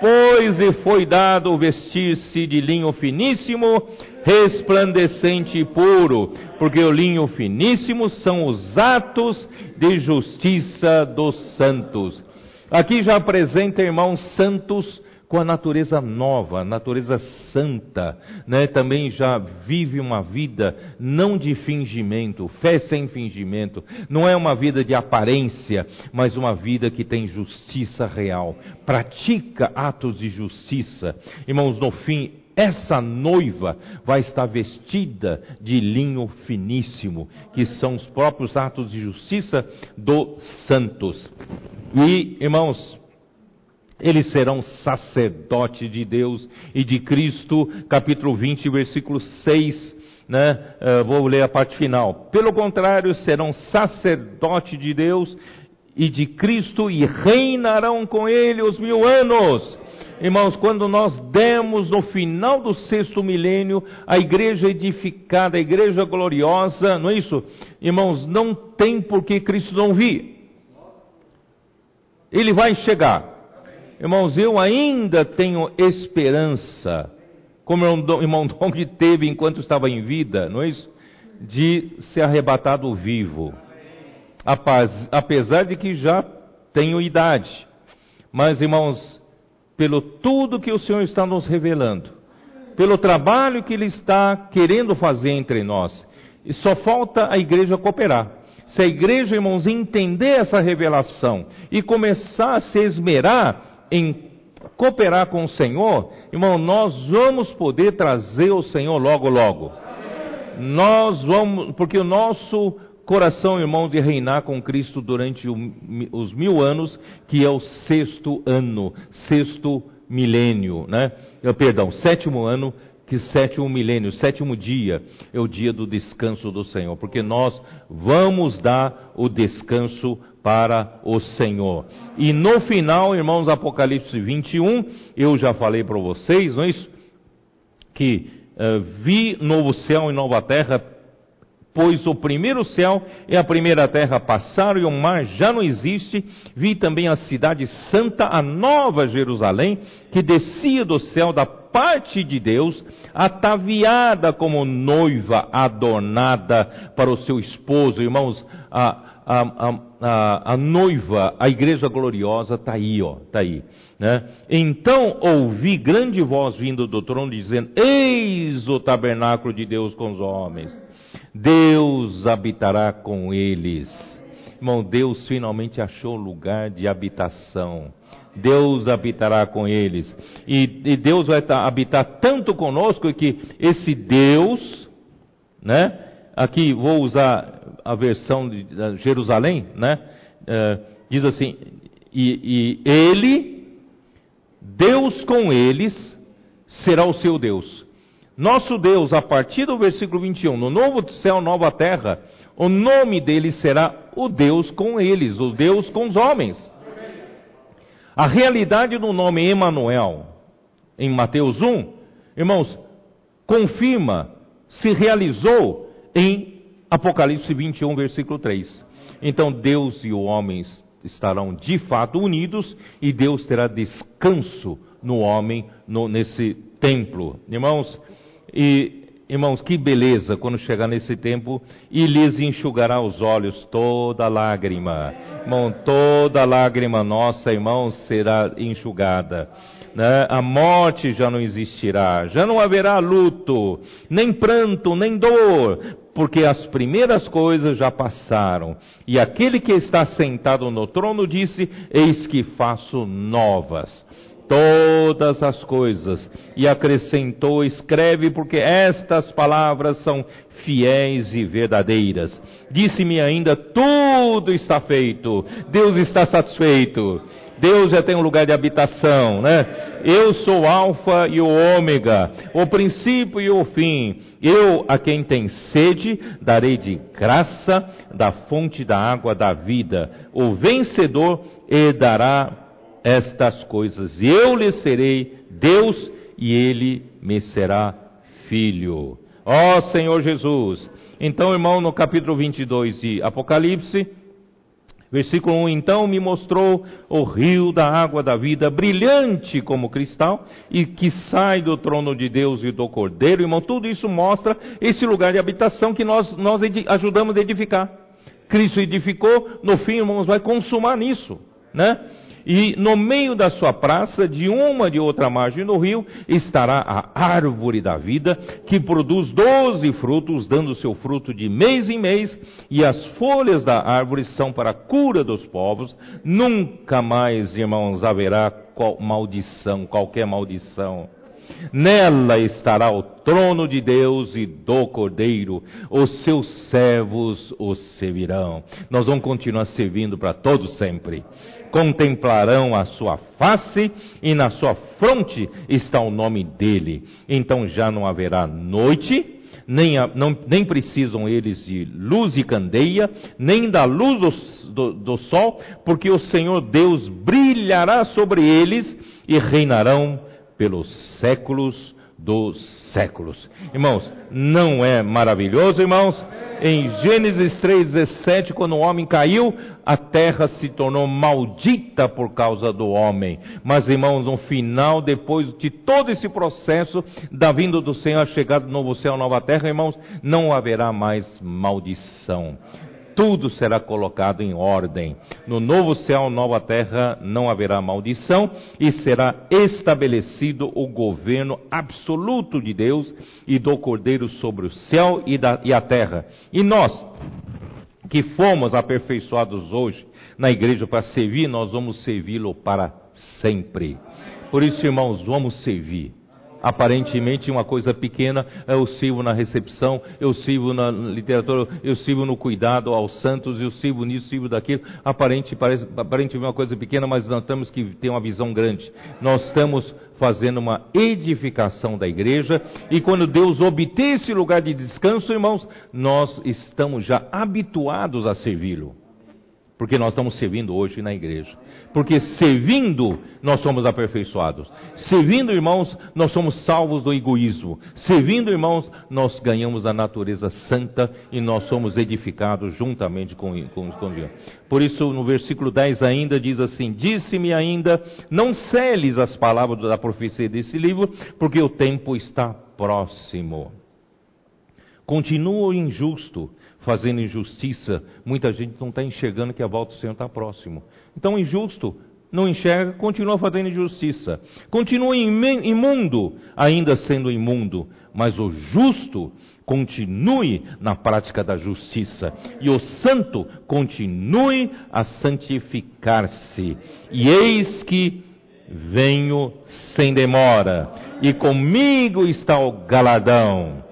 pois lhe foi dado vestir-se de linho finíssimo, resplandecente e puro, porque o linho finíssimo são os atos de justiça dos santos. Aqui já apresenta, irmãos, santos com a natureza nova, natureza santa, né? Também já vive uma vida não de fingimento, fé sem fingimento, não é uma vida de aparência, mas uma vida que tem justiça real, pratica atos de justiça. Irmãos, no fim, essa noiva vai estar vestida de linho finíssimo, que são os próprios atos de justiça dos santos. E, irmãos, eles serão sacerdotes de Deus e de Cristo, capítulo 20, versículo 6, né? Uh, vou ler a parte final. Pelo contrário, serão sacerdotes de Deus e de Cristo e reinarão com ele os mil anos. Irmãos, quando nós demos no final do sexto milênio a igreja edificada, a igreja gloriosa, não é isso? Irmãos, não tem por que Cristo não vir. Ele vai chegar. Irmãos, eu ainda tenho esperança, como o irmão Dong teve enquanto estava em vida, não é isso? De ser arrebatado vivo. Apesar de que já tenho idade. Mas, irmãos, pelo tudo que o Senhor está nos revelando, pelo trabalho que Ele está querendo fazer entre nós, e só falta a igreja cooperar. Se a igreja, irmãos, entender essa revelação e começar a se esmerar em cooperar com o Senhor, irmão, nós vamos poder trazer o Senhor logo, logo. Nós vamos, porque o nosso coração, irmão, de reinar com Cristo durante os mil anos, que é o sexto ano, sexto milênio, né? Perdão, sétimo ano, que sétimo milênio, sétimo dia é o dia do descanso do Senhor, porque nós vamos dar o descanso para o Senhor. E no final, irmãos, Apocalipse 21, eu já falei para vocês, não é isso? Que uh, vi novo céu e nova terra, pois o primeiro céu e a primeira terra passaram e o mar já não existe. Vi também a cidade santa, a nova Jerusalém, que descia do céu da parte de Deus, ataviada como noiva adornada para o seu esposo. Irmãos, a, a, a, a, noiva, a igreja gloriosa está aí, ó, está aí. Né? Então ouvi grande voz vindo do trono dizendo: Eis o tabernáculo de Deus com os homens. Deus habitará com eles. Irmão, Deus finalmente achou lugar de habitação. Deus habitará com eles. E, e Deus vai habitar tanto conosco que esse Deus, né? Aqui vou usar a versão de Jerusalém, né? É, diz assim: e, e ele, Deus com eles, será o seu Deus. Nosso Deus, a partir do versículo 21, no novo céu, nova terra, o nome dele será o Deus com eles, o Deus com os homens. A realidade do nome Emanuel, em Mateus 1, irmãos, confirma, se realizou em Apocalipse 21, versículo 3. Então Deus e o homem estarão de fato unidos e Deus terá descanso no homem no, nesse templo. Irmãos, e irmãos, que beleza quando chegar nesse tempo e lhes enxugará os olhos toda lágrima. Irmão, toda lágrima nossa, irmãos, será enxugada. Né? A morte já não existirá, já não haverá luto, nem pranto, nem dor, porque as primeiras coisas já passaram. E aquele que está sentado no trono disse: Eis que faço novas todas as coisas. E acrescentou: Escreve, porque estas palavras são fiéis e verdadeiras. Disse-me ainda: Tudo está feito. Deus está satisfeito. Deus já tem um lugar de habitação, né? Eu sou o Alfa e o Ômega, o princípio e o fim. Eu, a quem tem sede, darei de graça da fonte da água da vida. O vencedor herdará estas coisas. Eu lhe serei Deus e ele me será filho. Ó oh, Senhor Jesus. Então, irmão, no capítulo 22 de Apocalipse, Versículo 1: Então me mostrou o rio da água da vida, brilhante como cristal, e que sai do trono de Deus e do Cordeiro. Irmão, tudo isso mostra esse lugar de habitação que nós, nós ajudamos a edificar. Cristo edificou, no fim, irmãos, vai consumar nisso, né? E no meio da sua praça, de uma de outra margem do rio, estará a árvore da vida, que produz doze frutos, dando seu fruto de mês em mês, e as folhas da árvore são para a cura dos povos. Nunca mais, irmãos, haverá qual maldição, qualquer maldição Nela estará o trono de Deus e do Cordeiro. Os seus servos o servirão. Nós vamos continuar servindo para todos sempre. Contemplarão a sua face e na sua fronte está o nome dele. Então já não haverá noite, nem, não, nem precisam eles de luz e candeia, nem da luz do, do, do sol, porque o Senhor Deus brilhará sobre eles e reinarão pelos séculos dos séculos. Irmãos, não é maravilhoso, irmãos? Em Gênesis 3,17, quando o homem caiu, a terra se tornou maldita por causa do homem. Mas, irmãos, no final, depois de todo esse processo da vinda do Senhor, a chegada do novo céu, nova terra, irmãos, não haverá mais maldição tudo será colocado em ordem. No novo céu, nova terra, não haverá maldição e será estabelecido o governo absoluto de Deus e do Cordeiro sobre o céu e, da, e a terra. E nós, que fomos aperfeiçoados hoje na igreja para servir, nós vamos servi-lo para sempre. Por isso, irmãos, vamos servir aparentemente uma coisa pequena, eu sirvo na recepção, eu sirvo na literatura, eu sirvo no cuidado aos santos, eu sirvo nisso, sirvo daquilo. Aparente, parece, aparentemente uma coisa pequena, mas nós temos que ter uma visão grande. Nós estamos fazendo uma edificação da igreja, e quando Deus obter esse lugar de descanso, irmãos, nós estamos já habituados a servi-lo. Porque nós estamos servindo hoje na igreja. Porque servindo, nós somos aperfeiçoados. Servindo, irmãos, nós somos salvos do egoísmo. Servindo, irmãos, nós ganhamos a natureza santa e nós somos edificados juntamente com, com, com Deus. Por isso, no versículo 10 ainda diz assim: Disse-me ainda, não celes as palavras da profecia desse livro, porque o tempo está próximo. Continua o injusto fazendo injustiça, muita gente não está enxergando que a volta do Senhor está próximo. Então, injusto não enxerga, continua fazendo injustiça. Continua imundo, ainda sendo imundo. Mas o justo continue na prática da justiça. E o santo continue a santificar-se. E eis que venho sem demora. E comigo está o galardão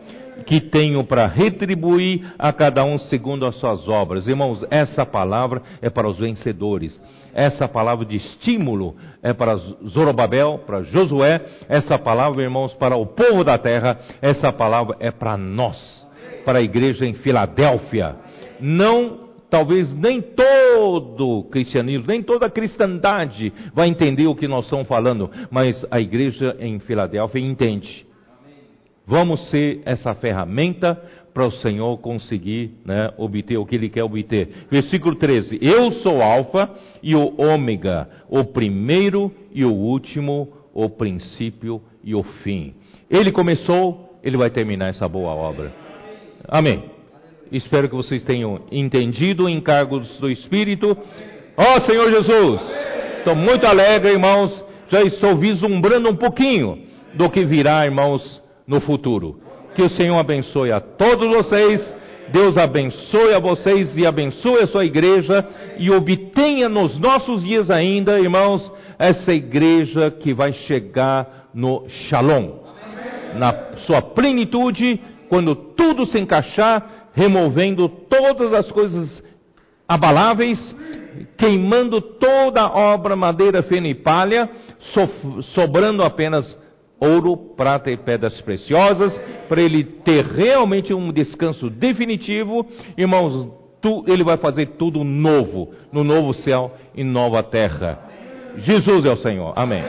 que tenho para retribuir a cada um segundo as suas obras. Irmãos, essa palavra é para os vencedores. Essa palavra de estímulo é para Zorobabel, para Josué. Essa palavra, irmãos, para o povo da terra. Essa palavra é para nós, para a igreja em Filadélfia. Não talvez nem todo cristianismo, nem toda a cristandade vai entender o que nós estamos falando, mas a igreja em Filadélfia entende. Vamos ser essa ferramenta para o Senhor conseguir né, obter o que Ele quer obter. Versículo 13: Eu sou Alfa e o Ômega, o primeiro e o último, o princípio e o fim. Ele começou, Ele vai terminar essa boa obra. Amém. Espero que vocês tenham entendido o encargo do Espírito. Ó oh, Senhor Jesus, estou muito alegre, irmãos. Já estou vislumbrando um pouquinho do que virá, irmãos no futuro. Que o Senhor abençoe a todos vocês, Deus abençoe a vocês e abençoe a sua igreja e obtenha nos nossos dias ainda, irmãos, essa igreja que vai chegar no Shalom, na sua plenitude, quando tudo se encaixar, removendo todas as coisas abaláveis, queimando toda a obra, madeira, feno e palha, sobrando apenas ouro, prata e pedras preciosas, para ele ter realmente um descanso definitivo. Irmãos, tu, ele vai fazer tudo novo, no novo céu e nova terra. Jesus é o Senhor. Amém.